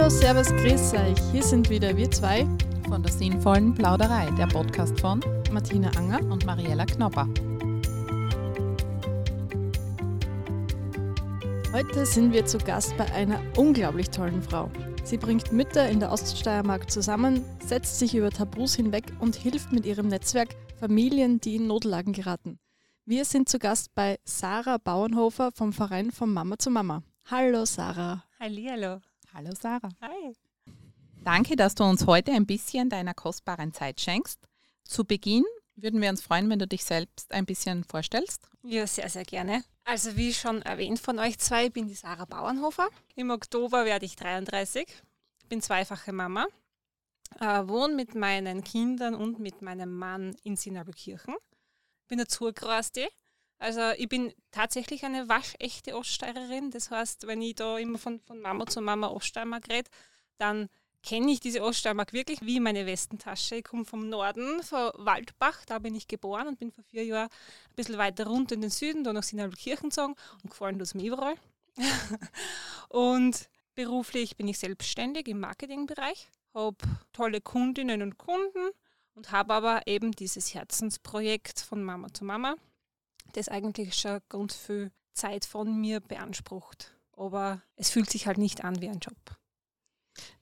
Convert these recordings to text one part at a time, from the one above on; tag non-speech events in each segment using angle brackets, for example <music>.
Hallo, Servus, grüß euch. Hier sind wieder wir zwei von der sinnvollen Plauderei, der Podcast von Martina Anger und Mariella Knopper. Heute sind wir zu Gast bei einer unglaublich tollen Frau. Sie bringt Mütter in der Oststeiermark zusammen, setzt sich über Tabus hinweg und hilft mit ihrem Netzwerk Familien, die in Notlagen geraten. Wir sind zu Gast bei Sarah Bauernhofer vom Verein von Mama zu Mama. Hallo Sarah. Hallihallo. Hallo Sarah. Hi. Danke, dass du uns heute ein bisschen deiner kostbaren Zeit schenkst. Zu Beginn würden wir uns freuen, wenn du dich selbst ein bisschen vorstellst. Ja, sehr, sehr gerne. Also wie schon erwähnt von euch zwei, bin die Sarah Bauernhofer. Im Oktober werde ich 33, bin zweifache Mama, äh, wohne mit meinen Kindern und mit meinem Mann in Sinabelkirchen. Bin eine Zurgroste. Also ich bin tatsächlich eine waschechte Oststeirerin. Das heißt, wenn ich da immer von, von Mama zu Mama Oststeiermark rede, dann kenne ich diese Oststeiermark wirklich wie meine Westentasche. Ich komme vom Norden, von Waldbach, da bin ich geboren und bin vor vier Jahren ein bisschen weiter runter in den Süden, da nach Sinalkirchen gezogen und gefallen tut mir überall. <laughs> und beruflich bin ich selbstständig im Marketingbereich, habe tolle Kundinnen und Kunden und habe aber eben dieses Herzensprojekt von Mama zu Mama, das eigentlich schon ganz viel Zeit von mir beansprucht. Aber es fühlt sich halt nicht an wie ein Job.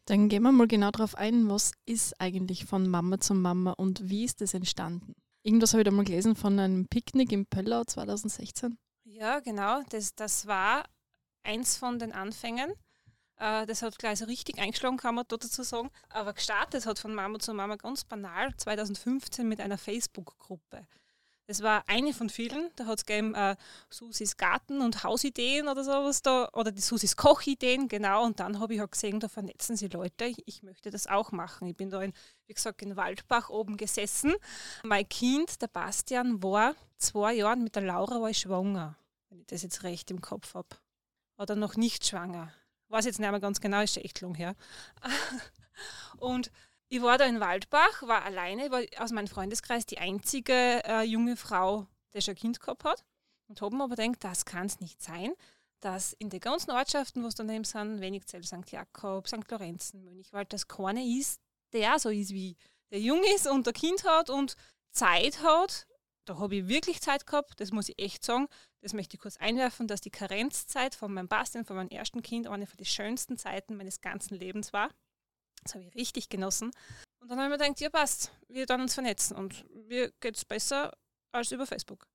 Dann gehen wir mal genau darauf ein, was ist eigentlich von Mama zu Mama und wie ist das entstanden? Irgendwas habe ich da mal gelesen von einem Picknick im Pöllau 2016. Ja, genau. Das, das war eins von den Anfängen. Äh, das hat gleich so richtig eingeschlagen, kann man dazu sagen. Aber gestartet hat von Mama zu Mama ganz banal 2015 mit einer Facebook-Gruppe. Das war eine von vielen. Da hat es gegeben äh, Susis Garten- und Hausideen oder sowas da, oder die Susis Kochideen, genau. Und dann habe ich halt gesehen, da vernetzen sie Leute. Ich, ich, möchte das auch machen. Ich bin da, in, wie gesagt, in Waldbach oben gesessen. Mein Kind, der Bastian, war zwei Jahre mit der Laura war ich schwanger, wenn ich das jetzt recht im Kopf habe. Oder noch nicht schwanger. Weiß jetzt nicht mehr ganz genau, ist echt lang her. <laughs> und ich war da in Waldbach, war alleine, war aus meinem Freundeskreis die einzige äh, junge Frau, die schon ein Kind gehabt hat. Und habe mir aber gedacht, das kann es nicht sein, dass in den ganzen Ortschaften, wo es daneben sind, Wenigzell, St. Jakob, St. Lorenzen, Mönchwald, dass keiner ist, der so ist wie der jung ist und ein Kind hat und Zeit hat. Da habe ich wirklich Zeit gehabt, das muss ich echt sagen. Das möchte ich kurz einwerfen, dass die Karenzzeit von meinem Bastian, von meinem ersten Kind, eine von den schönsten Zeiten meines ganzen Lebens war. Das habe ich richtig genossen. Und dann habe ich mir gedacht, ja passt, wir dann uns vernetzen und mir geht es besser als über Facebook.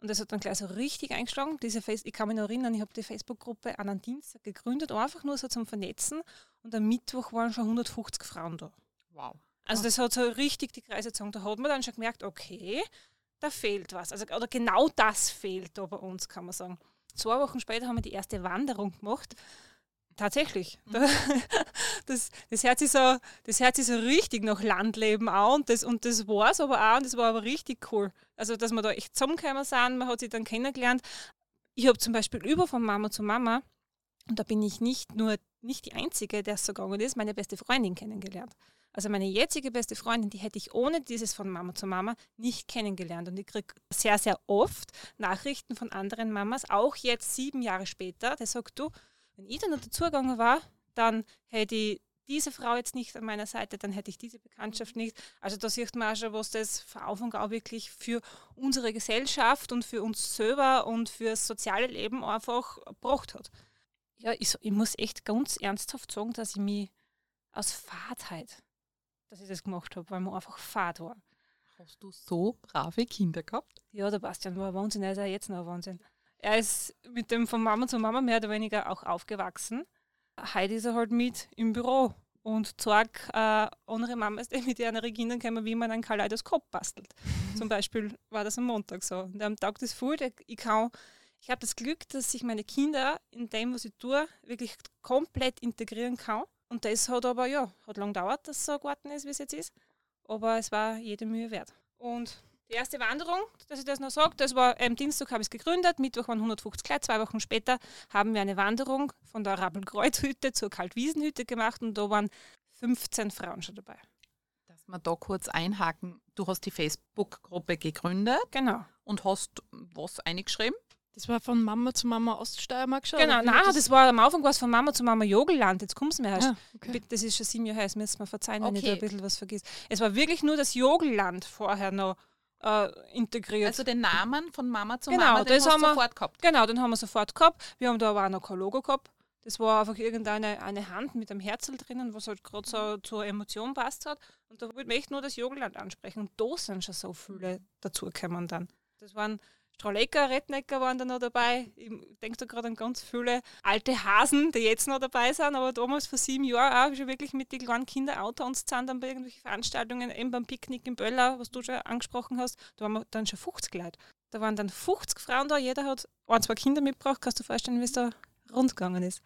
Und das hat dann gleich so richtig eingeschlagen. Diese Face ich kann mich noch erinnern, ich habe die Facebook-Gruppe an einem Dienstag gegründet, einfach nur so zum Vernetzen. Und am Mittwoch waren schon 150 Frauen da. Wow. Also das hat so richtig die Kreise gezogen. Da hat man dann schon gemerkt, okay, da fehlt was. Also, oder genau das fehlt da bei uns, kann man sagen. Zwei Wochen später haben wir die erste Wanderung gemacht Tatsächlich. Mhm. <laughs> Das, das, hört sich so, das hört sich so richtig nach Landleben an und das, und das war es aber auch und das war aber richtig cool. Also, dass wir da echt zusammengekommen sind, man hat sich dann kennengelernt. Ich habe zum Beispiel über von Mama zu Mama, und da bin ich nicht nur nicht die Einzige, der es so gegangen ist, meine beste Freundin kennengelernt. Also meine jetzige beste Freundin, die hätte ich ohne dieses von Mama zu Mama nicht kennengelernt. Und ich kriege sehr, sehr oft Nachrichten von anderen Mamas, auch jetzt sieben Jahre später, der sagt, du, wenn ich dann noch dazugegangen war, dann hätte ich diese Frau jetzt nicht an meiner Seite, dann hätte ich diese Bekanntschaft nicht. Also da sieht man auch schon, was das für Auf und Au wirklich für unsere Gesellschaft und für uns selber und für das soziale Leben einfach gebracht hat. Ja, ich, ich muss echt ganz ernsthaft sagen, dass ich mich aus Fahrtheit, dass ich das gemacht habe, weil man einfach fad war. Hast du so brave Kinder gehabt? Ja, der Bastian war ein Wahnsinn, er ist ja jetzt noch ein Wahnsinn. Er ist mit dem von Mama zu Mama mehr oder weniger auch aufgewachsen. Heute ist er halt mit im Büro und zeigt äh, andere Mamas, <laughs> die mit ihren Kindern kommen, wie man ein Kaleidoskop bastelt. <laughs> Zum Beispiel war das am Montag so. Und am Tag des Food, ich kann, ich habe das Glück, dass ich meine Kinder in dem, was ich tue, wirklich komplett integrieren kann. Und das hat aber, ja, hat lang gedauert, dass es so geworden ist, wie es jetzt ist. Aber es war jede Mühe wert. Und die erste Wanderung, dass ich das noch sage, das war am Dienstag habe ich es gegründet, Mittwoch waren 150 Leute, zwei Wochen später haben wir eine Wanderung von der Rabbelkreuzhütte zur Kaltwiesenhütte gemacht und da waren 15 Frauen schon dabei. Dass wir da kurz einhaken, du hast die Facebook-Gruppe gegründet. Genau. Und hast was eingeschrieben? Das war von Mama zu Mama Oststeiermark schon? Genau, nein, hat das, war am Anfang was von Mama zu Mama Jogelland. Jetzt kommst du mir erst. Ah, okay. Bitte, Das ist schon sieben Jahre her, das müssen wir verzeihen, wenn ich Okay. da ein bisschen was vergisst. Es war wirklich nur das Jogelland vorher noch äh, integriert. Also den Namen von Mama zu Genau, Mama, den das haben wir- sofort gehabt. Genau, den haben wir sofort gehabt. Wir haben da aber auch noch kein Logo gehabt. Das war einfach irgendeine eine Hand mit einem Herzl drinnen, was halt gerade so zur Emotion passt hat. Und da wollte ich echt nur das Jogelland ansprechen. Und da sind schon so viele dazugekommen dann. Das waren Strahlecker, Rednecker waren da noch dabei. Ich denke da gerade an ganz viele alte Hasen, die jetzt noch dabei sind, aber damals vor sieben Jahren auch schon wirklich mit den kleinen Kinderauto uns zusammen dann bei irgendwelchen Veranstaltungen, eben beim Picknick in Böller, was du schon angesprochen hast, da waren wir dann schon 50 Leute. Da waren dann 50 Frauen da, jeder hat ein, zwei Kinder mitgebracht. Kannst du dir vorstellen, wie es da rund gegangen ist?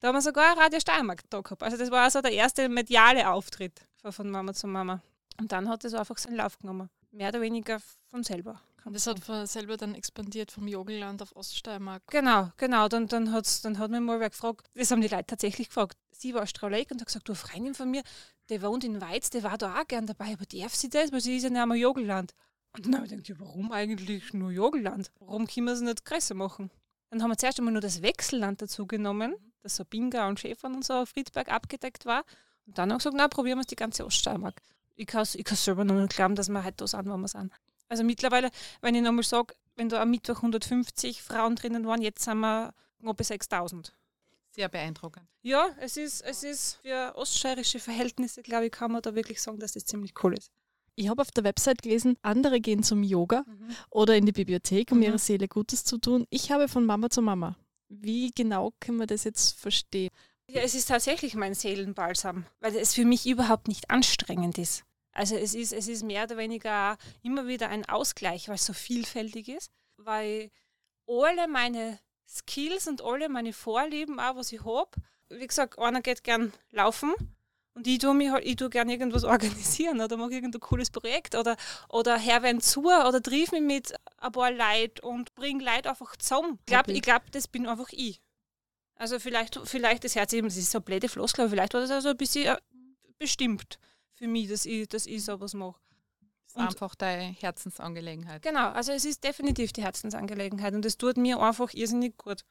Da haben wir sogar Radio Steiermark da gehabt. Also das war also der erste mediale Auftritt von Mama zu Mama. Und dann hat es einfach seinen Lauf genommen. Mehr oder weniger von selber. Und das hat selber dann expandiert vom Jogelland auf Oststeiermark. Genau, genau. Dann, dann, hat's, dann hat mich mal wer gefragt, das haben die Leute tatsächlich gefragt. Sie war Strahleck und hat gesagt, du, Freundin von mir, die wohnt in Weiz, die war da auch gern dabei, aber darf sie das? Weil sie ist ja nicht einmal Jogelland. Und dann habe ich gedacht, ja, warum eigentlich nur Jogelland? Warum können wir es nicht größer machen? Dann haben wir zuerst einmal nur das Wechselland dazu genommen, das so Binga und Schäfern und so Friedberg abgedeckt war. Und dann haben wir gesagt, na, probieren wir es die ganze Oststeiermark. Ich kann es ich kann's selber noch nicht glauben, dass wir heute da sind, wo wir sind. Also mittlerweile, wenn ich nochmal sage, wenn da am Mittwoch 150 Frauen drinnen waren, jetzt sind wir knapp bei 6000. Sehr beeindruckend. Ja, es ist, es ist für oststeirische Verhältnisse, glaube ich, kann man da wirklich sagen, dass das ziemlich cool ist. Ich habe auf der Website gelesen, andere gehen zum Yoga oder in die Bibliothek, um Mhm. ihrer Seele Gutes zu tun. Ich habe von Mama zu Mama. Wie genau können wir das jetzt verstehen? Ja, es ist tatsächlich mein Seelenbalsam, weil es für mich überhaupt nicht anstrengend ist. Also es ist, es ist mehr oder weniger immer wieder ein Ausgleich, weil es so vielfältig ist, weil alle meine Skills und alle meine Vorlieben, auch was ich habe, wie gesagt, einer geht gern laufen und ich tue, mich halt, ich tue gern irgendwas <laughs> organisieren oder mache irgendein cooles Projekt oder, oder herwen zu oder triff mich mit ein paar Leuten und bringe Leute einfach zusammen. Ich glaube, ich glaub, das bin einfach ich. Also vielleicht, vielleicht das Herz, das ist so blöde Floskel, aber vielleicht war das also ein bisschen äh, bestimmt für mich, dass ich, dass ich sowas mache. Das ist Und- einfach deine Herzensangelegenheit. Genau, also es ist definitiv die Herzensangelegenheit und es tut mir einfach irrsinnig gut.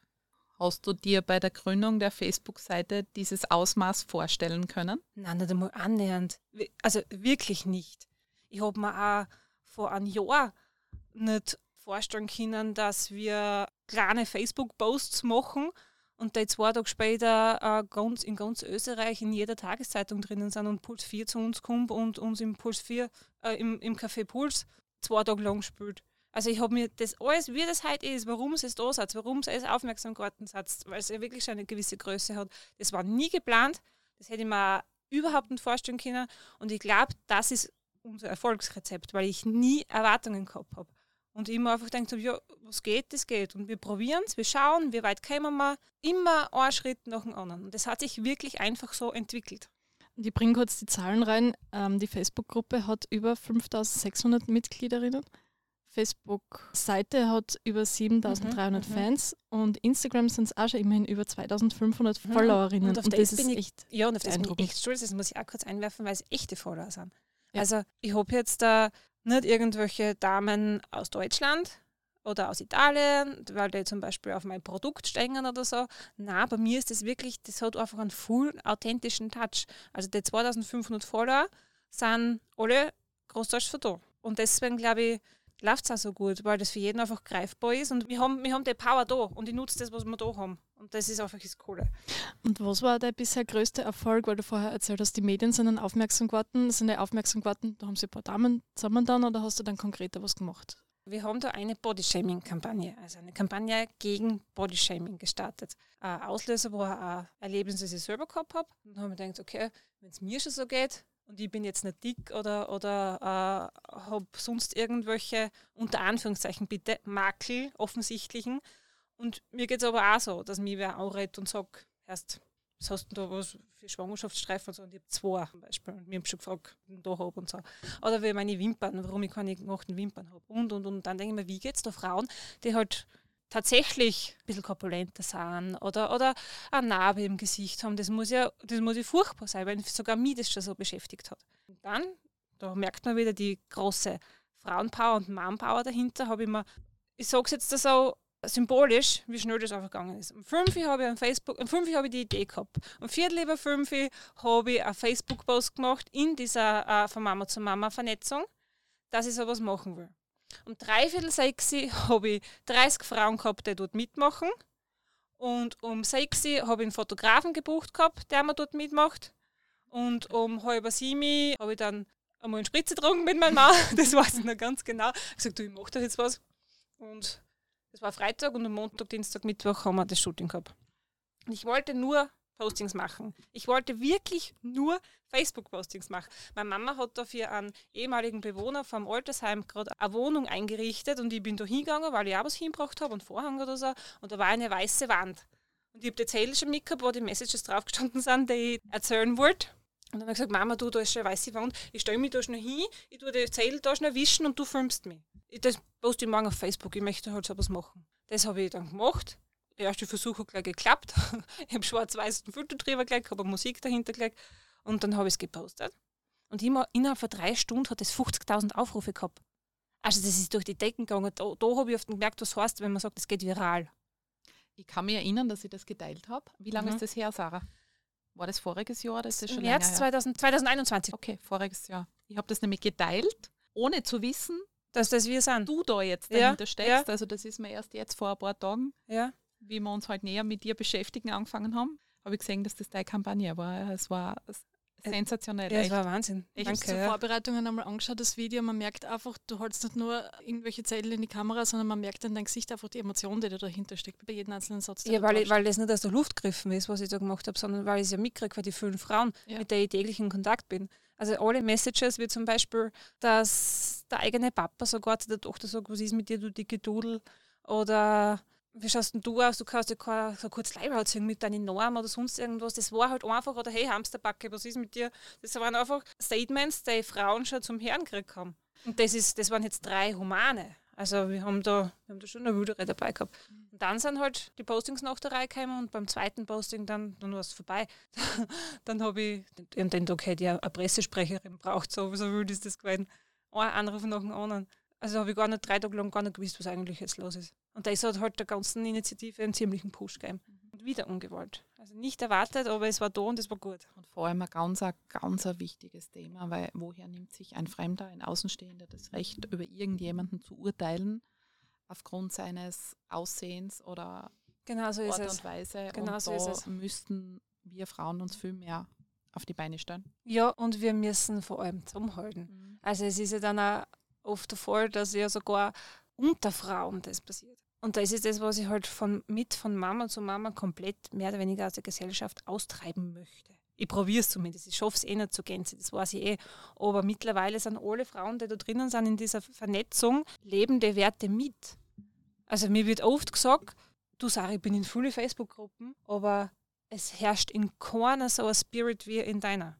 Hast du dir bei der Gründung der Facebook-Seite dieses Ausmaß vorstellen können? Nein, nicht einmal annähernd. Also wirklich nicht. Ich habe mir auch vor einem Jahr nicht vorstellen können, dass wir kleine Facebook-Posts machen und die zwei Tage später äh, ganz, in ganz Österreich in jeder Tageszeitung drinnen sind und Puls 4 zu uns kommt und uns im Puls 4, äh, im, im Café Puls zwei Tage lang spielt. Also ich habe mir das alles, wie das heute ist, warum es da setzt, warum es alles Aufmerksamkeit setzt, weil es ja wirklich schon eine gewisse Größe hat, das war nie geplant. Das hätte ich mir überhaupt nicht vorstellen können. Und ich glaube, das ist unser Erfolgsrezept, weil ich nie Erwartungen gehabt habe. Und ich immer einfach gedacht habe, ja, was geht, das geht. Und wir probieren es, wir schauen, wie weit kommen wir. Immer ein Schritt nach dem anderen. Und das hat sich wirklich einfach so entwickelt. Und ich bringe kurz die Zahlen rein. Ähm, die Facebook-Gruppe hat über 5600 Mitgliederinnen. Facebook-Seite hat über 7300 Mhm, mhm. Fans und Instagram sind es auch schon immerhin über 2500 Mhm. Followerinnen. Und auf Und, das das ist ich- echt Ja, und auf das bin ich echt stolz. Das muss ich auch kurz einwerfen, weil es echte Follower sind. Ja. Also ich habe jetzt da nicht irgendwelche Damen aus Deutschland oder aus Italien, weil die zum Beispiel auf mein Produkt stehen oder so. Na, bei mir ist das wirklich, das hat einfach einen full authentischen Touch. Also die 2500 Follower sind alle großdeutsch von da. Und deswegen glaube ich, läuft es auch so gut, weil das für jeden einfach greifbar ist und wir haben, wir haben die Power da und ich nutze das, was wir da haben. Und das ist einfach das Coole. Und was war dein bisher größter Erfolg, weil du vorher erzählt hast, die Medien sind dann aufmerksam geworden, sind die aufmerksam geworden, da haben sie ein paar Damen zusammen dann oder hast du dann konkreter was gemacht? Wir haben da eine Bodyshaming-Kampagne, also eine Kampagne gegen Bodyshaming gestartet. Ein Auslöser war ein Erlebnis, das ich selber gehabt habe. Und dann haben wir gedacht, okay, wenn es mir schon so geht und ich bin jetzt nicht dick oder, oder äh, habe sonst irgendwelche, unter Anführungszeichen bitte, Makel, offensichtlichen. Und mir geht es aber auch so, dass mir wer anredet und sagt, erst, was hast du da was für Schwangerschaftsstreifen und so? Und ich habe zwei zum Beispiel. Und mir haben schon gefragt, was ich da habe und so. Oder wie meine Wimpern, warum ich keine gemachten Wimpern habe. Und, und, und. Dann denke ich mir, wie geht es da Frauen, die halt tatsächlich ein bisschen korpulenter sind oder, oder eine Narbe im Gesicht haben. Das muss ja, das muss ja furchtbar sein, weil sogar mich das schon so beschäftigt hat. Und dann, da merkt man wieder die große Frauenpower und Mannpower dahinter, habe ich mir, ich sage es jetzt so, symbolisch, wie schnell das einfach gegangen ist. Um 5 Uhr habe ich Facebook, um 5 Uhr habe ich die Idee gehabt. Um Viertel über 5 Uhr habe ich einen Facebook-Post gemacht in dieser äh, von Mama zu Mama Vernetzung, dass ich sowas machen will. Um dreiviertel sechs habe ich 30 Frauen gehabt, die dort mitmachen. Und um sechs habe ich einen Fotografen gebucht gehabt, der mir dort mitmacht. Und um halb sieben habe ich dann einmal eine Spritze getrunken mit meinem Mann. <laughs> Das weiß ich noch ganz genau. Ich habe gesagt, du, ich mache da jetzt was. Und das war Freitag und am Montag, Dienstag, Mittwoch haben wir das Shooting gehabt. Und ich wollte nur Postings machen. Ich wollte wirklich nur Facebook-Postings machen. Meine Mama hat da für einen ehemaligen Bewohner vom Altersheim gerade eine Wohnung eingerichtet und ich bin da hingegangen, weil ich auch was hingebracht habe und Vorhang oder so. Und da war eine weiße Wand. Und ich habe die Zettel schon mitgehabt, wo die Messages draufgestanden sind, die ich erzählen wollte. Und dann habe ich gesagt, Mama, du, da ist schon eine weiße Wand, ich stelle mich da schnell hin, ich tue die Zettel da schnell wischen und du filmst mich. Das poste ich morgen auf Facebook, ich möchte halt sowas machen. Das habe ich dann gemacht. Der erste Versuch hat gleich geklappt. <laughs> ich habe schwarz-weiß ein Filter drüber gelegt, habe Musik dahinter gelegt und dann habe ich es gepostet. Und immer, innerhalb von drei Stunden hat es 50.000 Aufrufe gehabt. Also das ist durch die Decken gegangen. Da, da habe ich oft gemerkt, was heißt, wenn man sagt, es geht viral. Ich kann mich erinnern, dass ich das geteilt habe. Wie lange mhm. ist das her, Sarah? War das voriges Jahr oder ist das schon März 2000, 2021. Okay, voriges Jahr. Ich habe das nämlich geteilt, ohne zu wissen, dass das wir sind. Du da jetzt dahinter ja, steckst. Ja. Also das ist mir erst jetzt vor ein paar Tagen, ja. wie wir uns halt näher mit dir beschäftigen angefangen haben, habe ich gesehen, dass das deine Kampagne war. Es war Sensationell. Ja, es war Wahnsinn. Ich habe zur ja. Vorbereitung einmal angeschaut, das Video. Man merkt einfach, du holst nicht nur irgendwelche Zettel in die Kamera, sondern man merkt in deinem Gesicht einfach die Emotion, die da dahinter steckt, bei jedem einzelnen Satz. Ja, weil, ich, weil das nicht aus der Luft gegriffen ist, was ich da gemacht habe, sondern weil ich es ja mitkriege, weil die vielen Frauen, ja. mit denen ich täglich in Kontakt bin. Also alle Messages, wie zum Beispiel, dass der eigene Papa sogar zu der Tochter sagt, was ist mit dir, du dicke Dudel? Oder wie schaust denn du aus? Du kannst ja kein, so kurz Leibhaut singen mit deinen Normen oder sonst irgendwas. Das war halt einfach, oder hey, Hamsterbacke, was ist mit dir? Das waren einfach Statements, die Frauen schon zum Herrn gekriegt haben. Und das, ist, das waren jetzt drei Humane. Also wir haben da, wir haben da schon eine wildere dabei gehabt. Und dann sind halt die Postings nach der Reihe gekommen und beim zweiten Posting dann, dann war es vorbei. <laughs> dann habe ich, an den Tag hätte ich eine Pressesprecherin braucht, so, so wild ist das gewesen. Ein Anruf nach dem anderen. Also habe ich gar nicht drei Tage lang gar nicht gewusst, was eigentlich jetzt los ist. Und das hat halt der ganzen Initiative einen ziemlichen Push gegeben. Und wieder ungewollt. Also nicht erwartet, aber es war da und es war gut. Und vor allem ein ganz, ganz ein wichtiges Thema, weil woher nimmt sich ein Fremder, ein Außenstehender das Recht, über irgendjemanden zu urteilen, aufgrund seines Aussehens oder genau so Art und Weise. Genau und so ist es. müssten wir Frauen uns viel mehr auf die Beine stellen. Ja, und wir müssen vor allem zusammenhalten. Mhm. Also es ist ja dann auch oft der Fall, dass ja sogar unter Frauen das passiert. Und das ist das, was ich halt von, mit von Mama zu Mama komplett mehr oder weniger aus der Gesellschaft austreiben möchte. Ich probiere es zumindest, ich schaffe es eh nicht zu Gänze, das weiß ich eh. Aber mittlerweile sind alle Frauen, die da drinnen sind in dieser Vernetzung, lebende Werte mit. Also mir wird oft gesagt, du Sarah, ich bin in vielen Facebook-Gruppen, aber es herrscht in keiner so ein Spirit wie in deiner.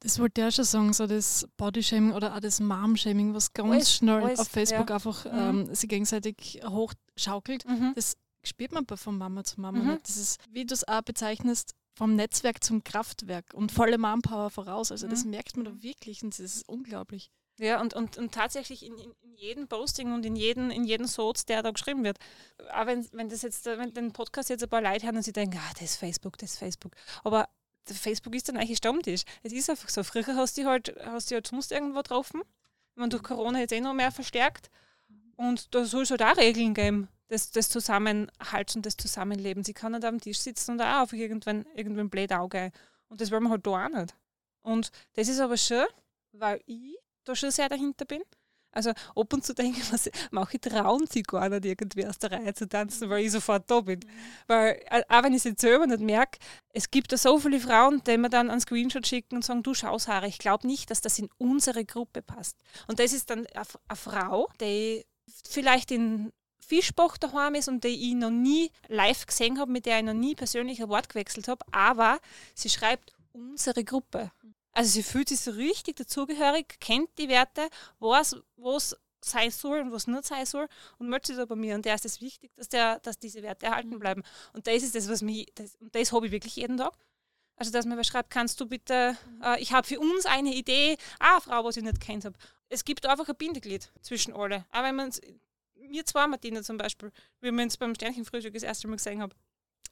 Das wollte ich auch schon sagen, so das Bodyshaming oder auch das Mom-Shaming, was ganz alles, schnell alles, auf Facebook ja. einfach mhm. ähm, sich gegenseitig hochschaukelt. Mhm. Das spürt man von Mama zu Mama mhm. nicht. Das ist, wie du es auch bezeichnest, vom Netzwerk zum Kraftwerk und volle Mom-Power voraus. Also das mhm. merkt man da wirklich und das ist unglaublich. Ja, und, und, und tatsächlich in, in, in jedem Posting und in jedem in jeden Soz, der da geschrieben wird. Auch wenn, wenn das jetzt, wenn den Podcast jetzt ein paar Leute hören und sie denken, ah, das ist Facebook, das ist Facebook. Aber Facebook ist dann eigentlich Stammtisch. Es ist einfach so. Früher hast du halt, hast du halt sonst irgendwo getroffen. Man durch Corona jetzt eh noch mehr verstärkt. Und da soll es halt auch Regeln geben, das, das Zusammenhalten und das Zusammenleben. Sie kann nicht am Tisch sitzen und auch auf irgendwann, irgendwann blöd Auge. Und das wollen wir halt da auch nicht. Und das ist aber schön, weil ich da schon sehr dahinter bin. Also ab und zu denke ich mir, manche trauen sich gar nicht irgendwie aus der Reihe zu tanzen, weil ich sofort da bin. Weil, äh, auch wenn ich es jetzt selber nicht merke, es gibt da so viele Frauen, die mir dann einen Screenshot schicken und sagen, du schau Sarah, ich glaube nicht, dass das in unsere Gruppe passt. Und das ist dann eine Frau, die vielleicht in Fischbach daheim ist und die ich noch nie live gesehen habe, mit der ich noch nie persönlich ein Wort gewechselt habe, aber sie schreibt unsere Gruppe. Also sie fühlt sich so richtig dazugehörig, kennt die Werte, weiß, was sein soll und was nicht sein soll und möchte das bei mir. Und der ist es wichtig, dass, der, dass diese Werte erhalten mhm. bleiben. Und das ist das, was mich, das, und das habe ich wirklich jeden Tag. Also, dass man mir schreibt, kannst du bitte, mhm. äh, ich habe für uns eine Idee, ah, eine Frau, was ich nicht kennt habe. Es gibt einfach ein Bindeglied zwischen alle. Auch wenn man mir zwei, Martina zum Beispiel, wie wir uns beim Sternchenfrühstück das erste Mal gesehen haben,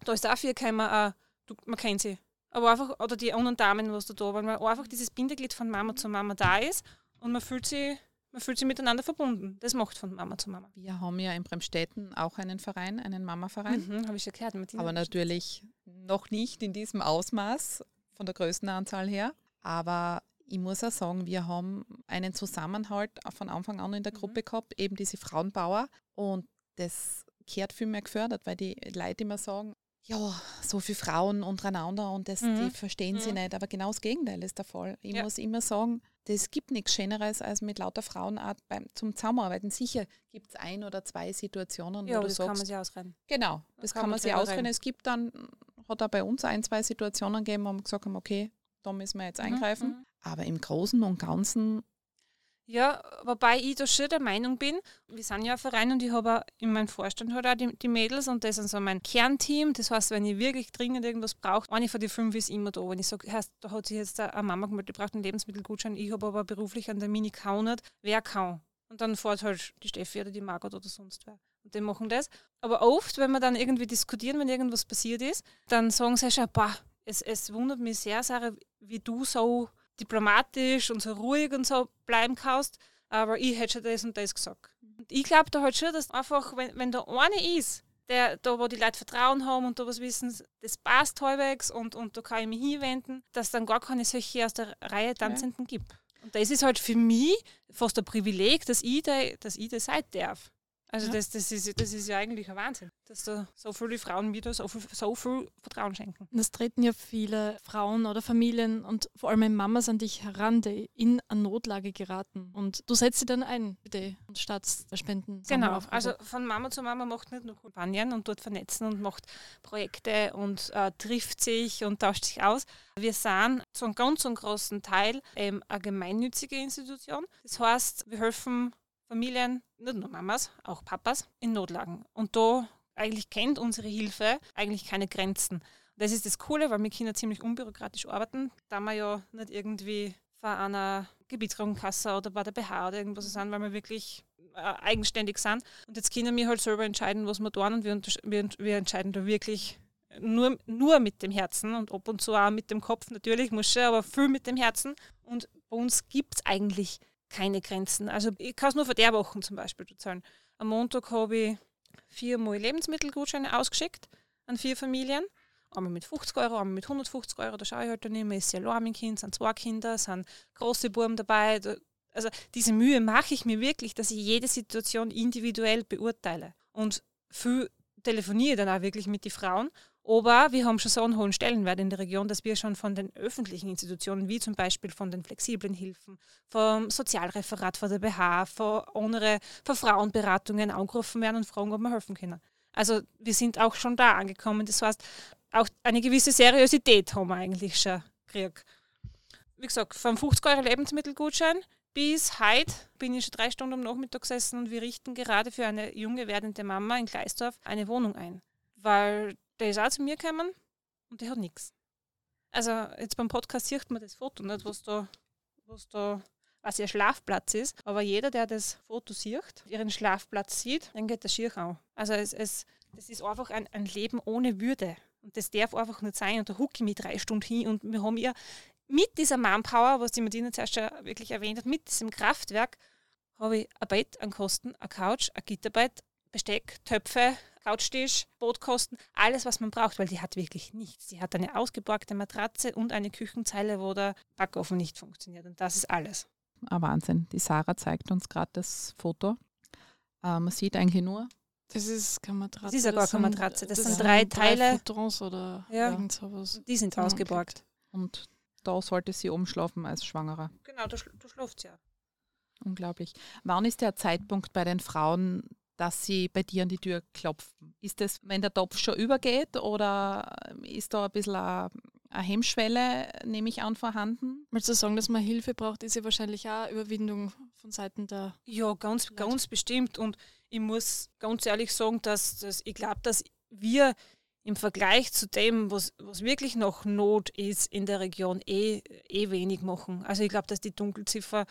da ist dafür gekommen, äh, du, man kennt sie. Aber einfach, oder die anderen Damen, was da da waren, weil einfach dieses Bindeglied von Mama zu Mama da ist und man fühlt sich man fühlt sich miteinander verbunden. Das macht von Mama zu Mama. Wir haben ja in Bremstetten auch einen Verein, einen Mama-Verein. Mhm, Habe ich schon gehört. Martina aber natürlich noch nicht in diesem Ausmaß von der Größenanzahl her. Aber ich muss auch sagen, wir haben einen Zusammenhalt von Anfang an in der mhm. Gruppe gehabt, eben diese Frauenbauer. Und das kehrt viel mehr gefördert, weil die Leute immer sagen, ja, so viele Frauen untereinander und das, mhm. die verstehen mhm. sie nicht. Aber genau das Gegenteil ist der Fall. Ich ja. muss immer sagen, es gibt nichts Schöneres, als mit lauter Frauen beim, zum Zusammenarbeiten. Sicher gibt es ein oder zwei Situationen, ja, wo du das sagst, kann man sich ausreden. Genau, das, kann, kann, man sich ausreden. Es gibt dann, hat auch bei uns ein, zwei Situationen gegeben, wo wir gesagt haben, okay, da müssen wir jetzt mhm, eingreifen. Mhm. Aber im Großen und Ganzen ja, wobei ich da schon der Meinung bin, wir sind ja ein Verein und ich habe in meinem Vorstand halt auch die, die, Mädels und das sind so mein Kernteam. Das heißt, wenn ich wirklich dringend irgendwas brauche, eine von den fünf ist immer da. Wenn ich sage, da hat sich jetzt eine Mama gemeldet, die braucht einen Lebensmittelgutschein, ich habe aber beruflich an der Mini kaunert, wer kann? Und dann fährt halt die Steffi oder die Margot oder sonst wer. Und die machen das. Aber oft, wenn wir dann irgendwie diskutieren, wenn irgendwas passiert ist, dann sagen sie schon, boah, es, es wundert mich sehr, Sarah, wie du so diplomatisch und so ruhig und so bleiben kannst, aber ich hätte schon das und das gesagt. Und ich glaube da halt schon, dass einfach, wenn, wenn da eine ist, der, da wo die Leute Vertrauen haben und da was wissen, das passt halbwegs und, und da kann ich mich hinwenden, dass dann gar keine solche aus der Reihe Tanzenden ja. gibt. Und das ist halt für mich fast ein Privileg, dass ich da, dass ich da sein darf. Also ja. das, das, ist, das ist ja eigentlich ein Wahnsinn, dass da so viele Frauen da so viel, so viel Vertrauen schenken. Und es treten ja viele Frauen oder Familien und vor allem Mamas an dich heran, die in eine Notlage geraten. Und du setzt sie dann ein, bitte, statt der Spenden. Genau, also von Mama zu Mama macht nicht nur Kampagnen und dort vernetzen und macht Projekte und äh, trifft sich und tauscht sich aus. Wir sind zu einem ganz großen Teil ähm, eine gemeinnützige Institution. Das heißt, wir helfen Familien, nicht nur Mamas, auch Papas in Notlagen. Und da eigentlich kennt unsere Hilfe eigentlich keine Grenzen. Das ist das Coole, weil wir Kinder ziemlich unbürokratisch arbeiten, da wir ja nicht irgendwie vor einer Gebietskrankenkasse oder bei der BH oder irgendwas sind, weil wir wirklich äh, eigenständig sind. Und jetzt können wir halt selber entscheiden, was wir tun und wir, wir, wir entscheiden da wirklich nur, nur mit dem Herzen und ab und zu auch mit dem Kopf natürlich, muss schon, aber viel mit dem Herzen. Und bei uns gibt es eigentlich keine Grenzen. Also ich kann es nur für der Woche zum Beispiel zahlen. Am Montag habe ich viermal Lebensmittelgutscheine ausgeschickt an vier Familien. Einmal mit 50 Euro, einmal mit 150 Euro. Da schaue ich halt dann immer, ist ja allein mein Kind, sind zwei Kinder, sind große Buben dabei. Also diese Mühe mache ich mir wirklich, dass ich jede Situation individuell beurteile. Und viel telefoniere dann auch wirklich mit den Frauen aber wir haben schon so einen hohen Stellenwert in der Region, dass wir schon von den öffentlichen Institutionen, wie zum Beispiel von den flexiblen Hilfen, vom Sozialreferat von der BH, von anderen, von Frauenberatungen angerufen werden und fragen, ob wir helfen können. Also wir sind auch schon da angekommen. Das heißt, auch eine gewisse Seriosität haben wir eigentlich schon gekriegt. Wie gesagt, vom 50 Euro Lebensmittelgutschein bis heute bin ich schon drei Stunden am Nachmittag gesessen und wir richten gerade für eine junge werdende Mama in Gleisdorf eine Wohnung ein. Weil der ist auch zu mir gekommen und der hat nichts. Also jetzt beim Podcast sieht man das Foto nicht, was da, was da, was ihr Schlafplatz ist. Aber jeder, der das Foto sieht, ihren Schlafplatz sieht, dann geht der schier auch. Also es, es, das ist einfach ein, ein Leben ohne Würde. Und das darf einfach nicht sein. Und da hucke ich mich drei Stunden hin und wir haben ja mit dieser Manpower, was die Martina zuerst schon wirklich erwähnt hat, mit diesem Kraftwerk, habe ich ein Bett, einen Kosten, eine Couch, ein Gitterbett, Besteck, Töpfe, Couchtisch, Brotkosten, alles, was man braucht, weil die hat wirklich nichts. Die hat eine ausgeborgte Matratze und eine Küchenzeile, wo der Backofen nicht funktioniert. Und das ist alles. Ah, Wahnsinn. Die Sarah zeigt uns gerade das Foto. Äh, man sieht eigentlich nur. Das ist keine Matratze. Das ist ja gar keine Matratze. Das, das sind drei Teile. Drei oder ja. irgend sowas. Die sind ausgeborgt. Und da sollte sie umschlafen als Schwangerer. Genau, da, schla da schläft sie ja. Unglaublich. Wann ist der Zeitpunkt bei den Frauen, dass sie bei dir an die Tür klopfen? Ist das, wenn der Topf schon übergeht oder ist da ein bisschen eine, eine Hemmschwelle, nehme ich an, vorhanden? Mal zu sagen, dass man Hilfe braucht, ist ja wahrscheinlich auch Überwindung von Seiten der. Ja, ganz, ganz bestimmt. Und ich muss ganz ehrlich sagen, dass, dass ich glaube, dass wir im Vergleich zu dem, was, was wirklich noch Not ist in der Region, eh, eh wenig machen. Also ich glaube, dass die Dunkelziffer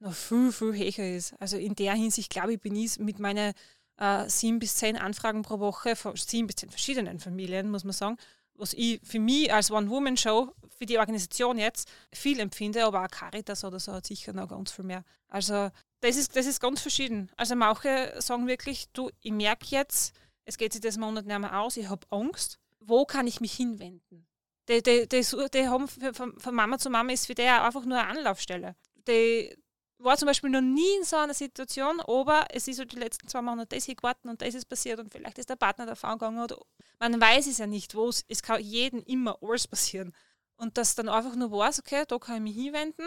noch viel, viel höher ist. Also in der Hinsicht, glaube ich, bin ich mit meinen äh, sieben bis zehn Anfragen pro Woche von sieben bis zehn verschiedenen Familien, muss man sagen. Was ich für mich als One-Woman-Show, für die Organisation jetzt, viel empfinde, aber auch Caritas oder so hat sicher noch ganz viel mehr. Also das ist, das ist ganz verschieden. Also manche sagen wirklich, du, ich merke jetzt, es geht sich das Monat nicht mehr aus, ich habe Angst. Wo kann ich mich hinwenden? Die, die, die, die haben von Mama zu Mama ist für die einfach nur eine Anlaufstelle. Die war zum Beispiel noch nie in so einer Situation, aber es ist halt die letzten zwei Monate das hier gewartet und das ist passiert und vielleicht ist der Partner davon gegangen oder man weiß es ja nicht, wo es, es kann jedem immer alles passieren. Und dass dann einfach nur weiß, okay, da kann ich mich hinwenden.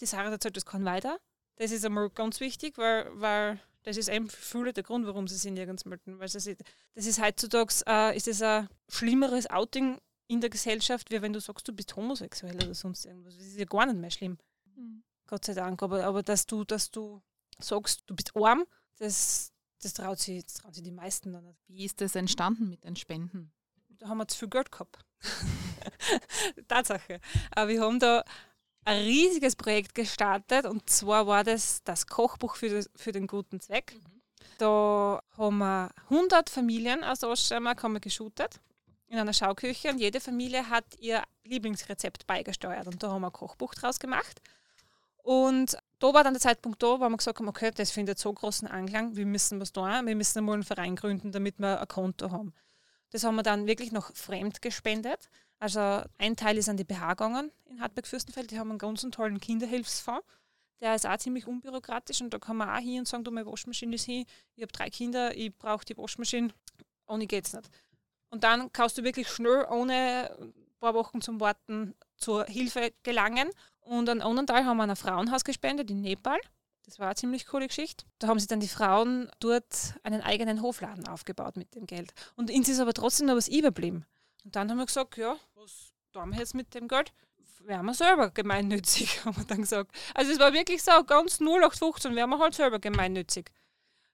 Die Sarah erzählt, das kann weiter. Das ist einmal ganz wichtig, weil, weil das ist eben für viele der Grund, warum sie sich nirgends melden. Weil sie, das ist heutzutage äh, ist das ein schlimmeres Outing in der Gesellschaft, wie wenn du sagst, du bist homosexuell oder sonst irgendwas. Das ist ja gar nicht mehr schlimm. Mhm. Gott sei Dank. Aber, aber dass du, dass du sagst, du bist arm, das, das, traut sich, das trauen sich die meisten dann nicht. Wie ist das entstanden mit den Spenden? Da haben wir zu viel Geld gehabt. <laughs> Tatsache. Aber wir haben da ein riesiges Projekt gestartet und zwar war das das Kochbuch für, das, für den guten Zweck. Mhm. Da haben wir 100 Familien aus der Oststeiermark haben wir geshootet in einer Schauküche und jede Familie hat ihr Lieblingsrezept beigesteuert und da haben wir ein Kochbuch draus gemacht. Und da war dann der Zeitpunkt da, wo wir gesagt haben, okay, das findet so großen Anklang, wir müssen was tun, wir müssen einmal einen Verein gründen, damit wir ein Konto haben. Das haben wir dann wirklich noch fremd gespendet. Also ein Teil ist an die BH gegangen in Hartberg-Fürstenfeld. Die haben einen ganz tollen Kinderhilfsfonds. Der ist auch ziemlich unbürokratisch und da kann man auch hin und sagen, du, meine Waschmaschine ist hin, ich habe drei Kinder, ich brauche die Waschmaschine, ohne geht es nicht. Und dann kannst du wirklich schnell, ohne ein paar Wochen zum Warten, zur Hilfe gelangen. Und an Teil haben wir ein Frauenhaus gespendet in Nepal. Das war eine ziemlich coole Geschichte. Da haben sich dann die Frauen dort einen eigenen Hofladen aufgebaut mit dem Geld. Und ihnen ist aber trotzdem noch was überblieben. Und dann haben wir gesagt, ja, was tun wir jetzt mit dem Geld? Wären wir selber gemeinnützig, <laughs> haben wir dann gesagt. Also es war wirklich so, ganz 0815 wären wir halt selber gemeinnützig.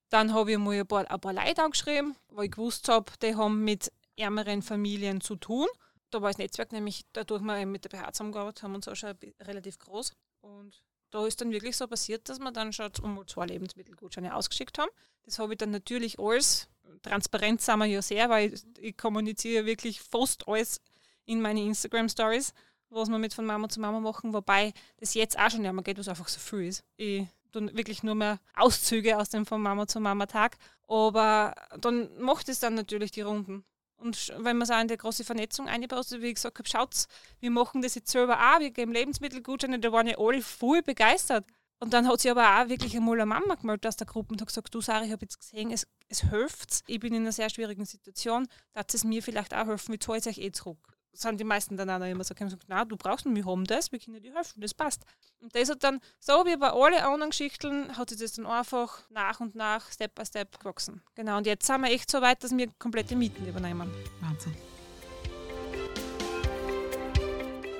Dann habe ich mal ein paar, ein paar Leute angeschrieben, wo ich gewusst habe, die haben mit ärmeren Familien zu tun. Da war das Netzwerk nämlich, dadurch wir mit der BH zusammengearbeitet haben, uns auch schon relativ groß. Und da ist dann wirklich so passiert, dass wir dann schon um zwei Lebensmittelgutscheine ausgeschickt haben. Das habe ich dann natürlich alles transparent sind wir ja sehr, weil ich, ich kommuniziere wirklich fast alles in meine Instagram-Stories, was wir mit von Mama zu Mama machen, wobei das jetzt auch schon ja mal geht, was einfach so viel ist. Ich tue wirklich nur mehr Auszüge aus dem von Mama zu Mama Tag, aber dann macht es dann natürlich die Runden. Und wenn man es auch in die große Vernetzung einbaut, wie ich gesagt habe, schaut, wir machen das jetzt selber auch, wir geben Lebensmittelgutscheine, da waren ja alle voll begeistert. Und dann hat sie aber auch wirklich einmal eine Mama gemeldet aus der Gruppe und hat gesagt, du Sarah, ich habe jetzt gesehen, es, es hilft. Ich bin in einer sehr schwierigen Situation, darf es mir vielleicht auch helfen, ich zahle es euch eh zurück. Haben die meisten dann auch immer so gesagt, nein, du brauchst nicht, wir haben das, wir können dir helfen, das passt. Und das hat dann, so wie bei allen anderen Geschichten, hat sich das dann einfach nach und nach, Step by Step gewachsen. Genau, und jetzt sind wir echt so weit, dass wir komplette Mieten übernehmen. Wahnsinn.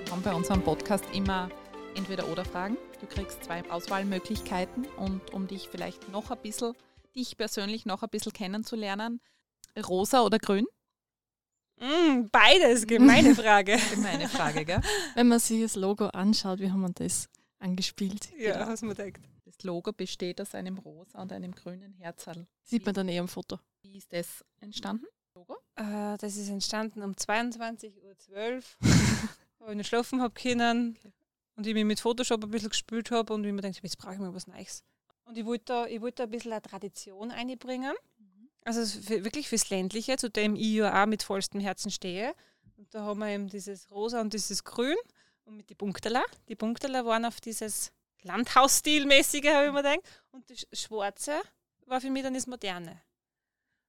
Wir haben bei unserem Podcast immer entweder oder Fragen. Du kriegst zwei Auswahlmöglichkeiten und um dich vielleicht noch ein bisschen, dich persönlich noch ein bisschen kennenzulernen, rosa oder grün? Mm, beides, gemeine Frage. <laughs> gemeine Frage, gell? Wenn man sich das Logo anschaut, wie haben wir das angespielt? Ja, genau. was man denkt. Das Logo besteht aus einem rosa und einem grünen Herzal. Sieht man dann eh am Foto. Wie ist das entstanden? Logo? Äh, das ist entstanden um 22.12 Uhr, wo ich nicht schlafen habe können. Okay und ich mich mit Photoshop ein bisschen gespielt habe und ich mir denke, jetzt brauche ich mal was Neues. Und ich wollte da, ich wollte da ein bisschen eine Tradition einbringen. Mhm. Also wirklich fürs Ländliche, zu dem ich ja auch mit vollstem Herzen stehe. Und da haben wir eben dieses Rosa und dieses Grün und mit die Punkteler. Die Punkteler waren auf dieses Landhausstilmäßige, habe ich mir gedacht. Und das Schwarze war für mich dann das Moderne.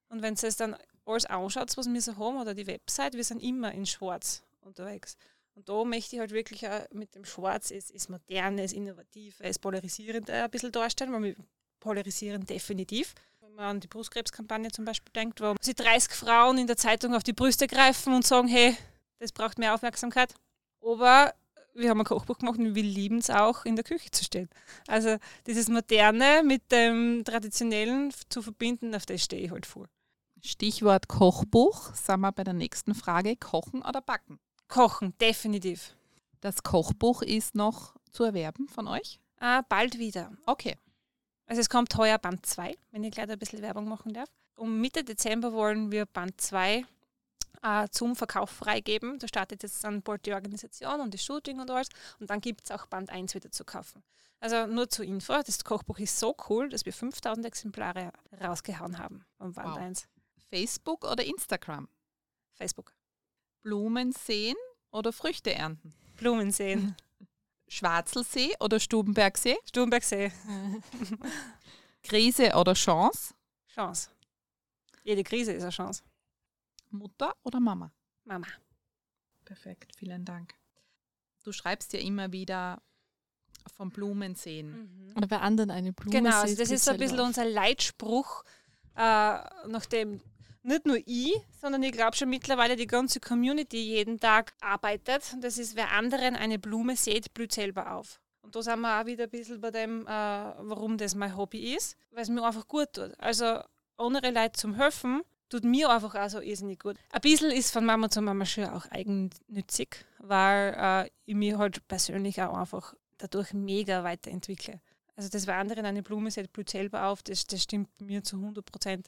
Und wenn es dann alles anschaut, was wir so haben, oder die Website, wir sind immer in Schwarz unterwegs. Und da möchte ich halt wirklich auch mit dem Schwarz, es ist modern, es ist innovativ, es polarisierend ein bisschen darstellen, weil wir polarisieren definitiv. Wenn man an die Brustkrebskampagne zum Beispiel denkt, wo sie 30 Frauen in der Zeitung auf die Brüste greifen und sagen, hey, das braucht mehr Aufmerksamkeit. Aber wir haben ein Kochbuch gemacht und wir lieben es auch, in der Küche zu stehen. Also dieses Moderne mit dem Traditionellen zu verbinden, auf das stehe ich halt vor. Stichwort Kochbuch, sagen wir bei der nächsten Frage, kochen oder backen? Kochen, definitiv. Das Kochbuch ist noch zu erwerben von euch? Ah, bald wieder. Okay. Also es kommt heuer Band 2, wenn ich gleich ein bisschen Werbung machen darf. um Mitte Dezember wollen wir Band 2 äh, zum Verkauf freigeben. Da startet jetzt dann bald die Organisation und das Shooting und alles. Und dann gibt es auch Band 1 wieder zu kaufen. Also nur zur Info, das Kochbuch ist so cool, dass wir 5000 Exemplare rausgehauen haben vom Band Wow. 1. Facebook oder Instagram? Facebook. Blumen sehen oder Früchte ernten? Blumen sehen. <laughs> Schwarzelsee oder Stubenbergsee? Sturmbergsee. <laughs> Krise oder Chance? Chance. Jede Krise ist eine Chance. Mutter oder Mama? Mama. Perfekt, vielen Dank. Du schreibst ja immer wieder vom Blumen sehen. Oder bei anderen eine Blume Genau, also das ist so ein bisschen auf. unser Leitspruch, äh, nachdem nicht nur ich, sondern ich glaube schon mittlerweile die ganze Community jeden Tag arbeitet. Und das ist, wer anderen eine Blume sieht, blüht selber auf. Und da sind wir auch wieder ein bisschen bei dem, äh, warum das mein Hobby ist, weil es mir einfach gut tut. Also andere Leute zum Helfen tut mir einfach auch so irrsinnig gut. Ein bisschen ist von Mama zu Mama schon auch eigennützig, weil äh, ich mich halt persönlich auch einfach dadurch mega weiterentwickle. Also das bei anderen eine Blume sieht blüht selber auf, das, das stimmt mir zu 100 Prozent.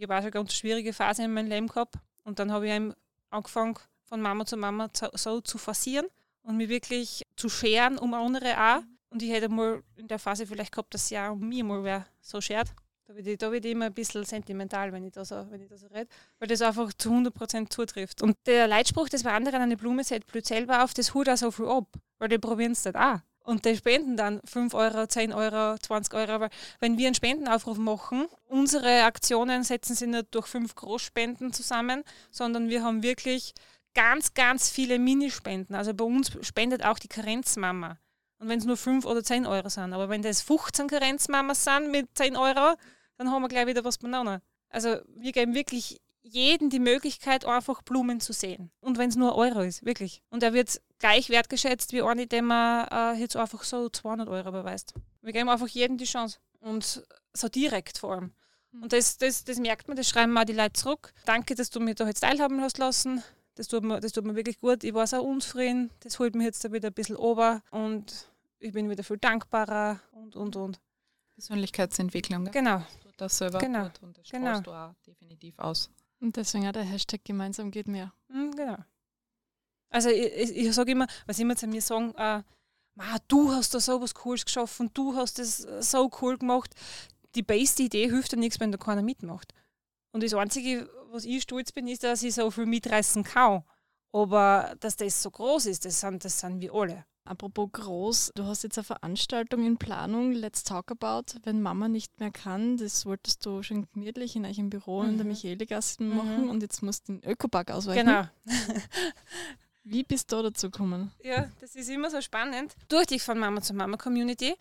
Ich habe auch eine ganz schwierige Phase in meinem Leben gehabt und dann habe ich angefangen, von Mama zu Mama so zu forcieren und mich wirklich zu scheren um andere auch. Und ich hätte mal in der Phase vielleicht gehabt, dass ja um mich mal wer so schert. Da wird ich, ich immer ein bisschen sentimental, wenn ich da so, so rede, weil das einfach zu 100% zutrifft. Und der Leitspruch, das bei anderen eine Blume sieht, blüht selber auf, das holt auch so viel ab, weil die probieren es dann auch. Und die spenden dann 5 Euro, 10 Euro, 20 Euro. Weil wenn wir einen Spendenaufruf machen, unsere Aktionen setzen sich nicht durch fünf Großspenden zusammen, sondern wir haben wirklich ganz, ganz viele Minispenden. Also bei uns spendet auch die Karenzmama. Und wenn es nur 5 oder 10 Euro sind. Aber wenn das 15 Karenzmamas sind mit 10 Euro, dann haben wir gleich wieder was beieinander. Also wir geben wirklich jeden die Möglichkeit, einfach Blumen zu sehen. Und wenn es nur ein Euro ist, wirklich. Und er wird gleich wertgeschätzt wie eine, dem man äh, jetzt einfach so 200 Euro beweist. Wir geben einfach jedem die Chance. Und so direkt vor allem. Und das, das, das merkt man, das schreiben auch die Leute zurück. Danke, dass du mich da jetzt teilhaben hast lassen. Das tut, mir, das tut mir wirklich gut. Ich war so unzufrieden. Das holt mich jetzt da wieder ein bisschen ober. Und ich bin wieder viel dankbarer und, und, und. Persönlichkeitsentwicklung. gell? Genau. Das tut das selber Genau. gut und das Genau. du auch definitiv aus. Und deswegen auch der Hashtag gemeinsam geht mehr. Mhm, genau. Also ich, ich, ich sage immer, was immer zu mir sagen, äh, "Ma, du hast da so was Cooles geschaffen, du hast das äh, so cool gemacht. Die beste Idee hilft ja nichts, wenn da keiner mitmacht. Und das Einzige, was ich stolz bin, ist, dass ich so viel mitreißen kann. Aber dass das so groß ist, das sind, das sind wir alle. Apropos groß, du hast jetzt eine Veranstaltung in Planung, Let's Talk About, wenn Mama nicht mehr kann. Das wolltest du schon gemütlich in eurem Büro in der Mhm. Michaeligasse Mhm. machen und jetzt musst du den Ökopark ausweichen. Genau. <laughs> Wie bist du da dazu gekommen? Ja, das ist immer so spannend. Durch die von Mama zu Mama Community,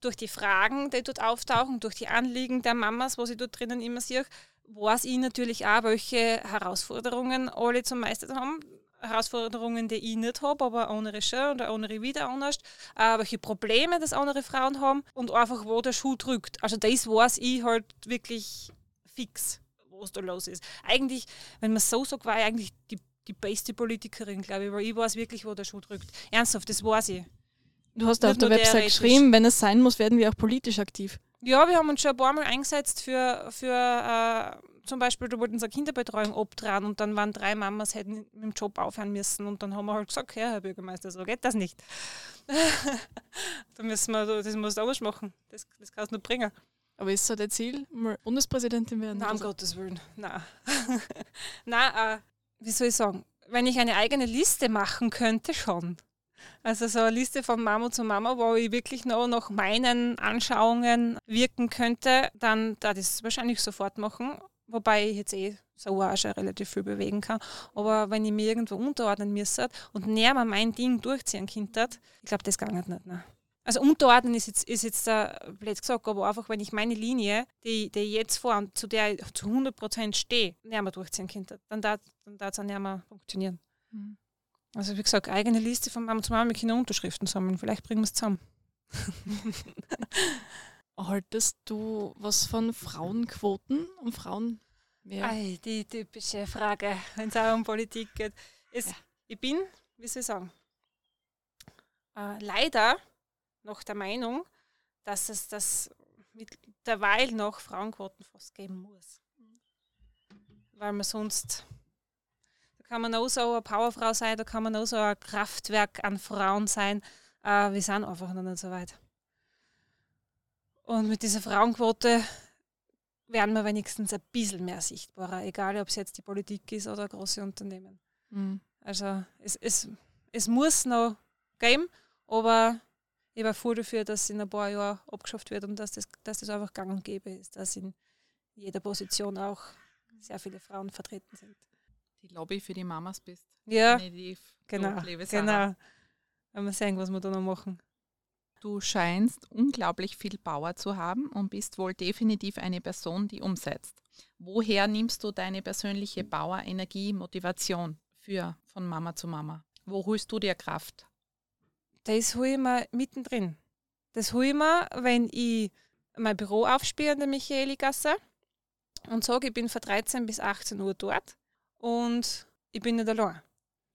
durch die Fragen, die dort auftauchen, durch die Anliegen der Mamas, was ich dort drinnen immer sehe, weiß ich natürlich auch, welche Herausforderungen alle zum Meistern haben. Herausforderungen, die ich nicht habe, aber andere schon oder andere wieder anders. Äh, welche Probleme das andere Frauen haben und einfach, wo der Schuh drückt. Also das weiß ich halt wirklich fix, was da los ist. Eigentlich, wenn man so sagt, war ich eigentlich die, die beste Politikerin, glaube ich, weil ich weiß wirklich, wo der Schuh drückt. Ernsthaft, das weiß ich. Du hast auf der Website geschrieben, wenn es sein muss, werden wir auch politisch aktiv. Ja, wir haben uns schon ein paar Mal eingesetzt für, für äh, zum Beispiel, da wollten sie eine Kinderbetreuung abtragen und dann waren drei Mamas, hätten mit dem Job aufhören müssen und dann haben wir halt gesagt, ja, Herr Bürgermeister, so geht das nicht. <laughs> da müssen wir, das musst du anders machen. Das, das kannst du nicht bringen. Aber ist so der Ziel, mal Bundespräsidentin werden? Nein, um so? Gottes Willen. Nein. <laughs> Nein, äh, wie soll ich sagen? Wenn ich eine eigene Liste machen könnte, schon. Also so eine Liste von Mama zu Mama, wo ich wirklich noch nach meinen Anschauungen wirken könnte, dann da das wahrscheinlich sofort machen. Wobei ich jetzt eh so auch schon relativ viel bewegen kann. Aber wenn ich mir irgendwo unterordnen müsste und näher mal mein Ding durchziehen könnte, ich glaube, das geht nicht. Ne? Also unterordnen ist jetzt, ist jetzt äh, blöd gesagt, aber einfach, wenn ich meine Linie, die, die ich jetzt vor und zu der ich zu 100% stehe, näher mal durchziehen könnte, dann darf dann es auch näher mal funktionieren. Mhm. Also wie gesagt, eigene Liste von Mama zu Mama mit Kindern Unterschriften sammeln. Vielleicht bringen wir es zusammen. <laughs> <laughs> Haltest du was von Frauenquoten und Frauen mehr? Ei, die typische Frage, wenn es auch um Politik geht. Es, Ja. Ich bin, wie soll ich sagen, äh, leider noch der Meinung, dass es das mit derweil noch Frauenquoten fast geben muss. weil man sonst, da kann man auch so eine Powerfrau sein, da kann man auch so ein Kraftwerk an Frauen sein. Äh, wir sind einfach noch nicht so weit. Und mit dieser Frauenquote werden wir wenigstens ein bisschen mehr sichtbarer, egal ob es jetzt die Politik ist oder große Unternehmen. Mhm. Also es, es, es muss noch geben, aber ich war froh dafür, dass es in ein paar Jahren abgeschafft wird und dass das, dass das einfach gang und gäbe ist, dass in jeder Position auch sehr viele Frauen vertreten sind. Die Lobby für die Mamas bist. Ja, genau. genau. Wenn wir sehen, was wir da noch machen. Du scheinst unglaublich viel Power zu haben und bist wohl definitiv eine Person, die umsetzt. Woher nimmst du deine persönliche Power, Energie, Motivation für von Mama zu Mama? Wo holst du dir Kraft? Das hole ich mir mittendrin. Das hole ich mir, wenn ich mein Büro aufspiele in der Michaeligasse und sage, ich bin von 13 bis 18 Uhr dort und ich bin nicht allein.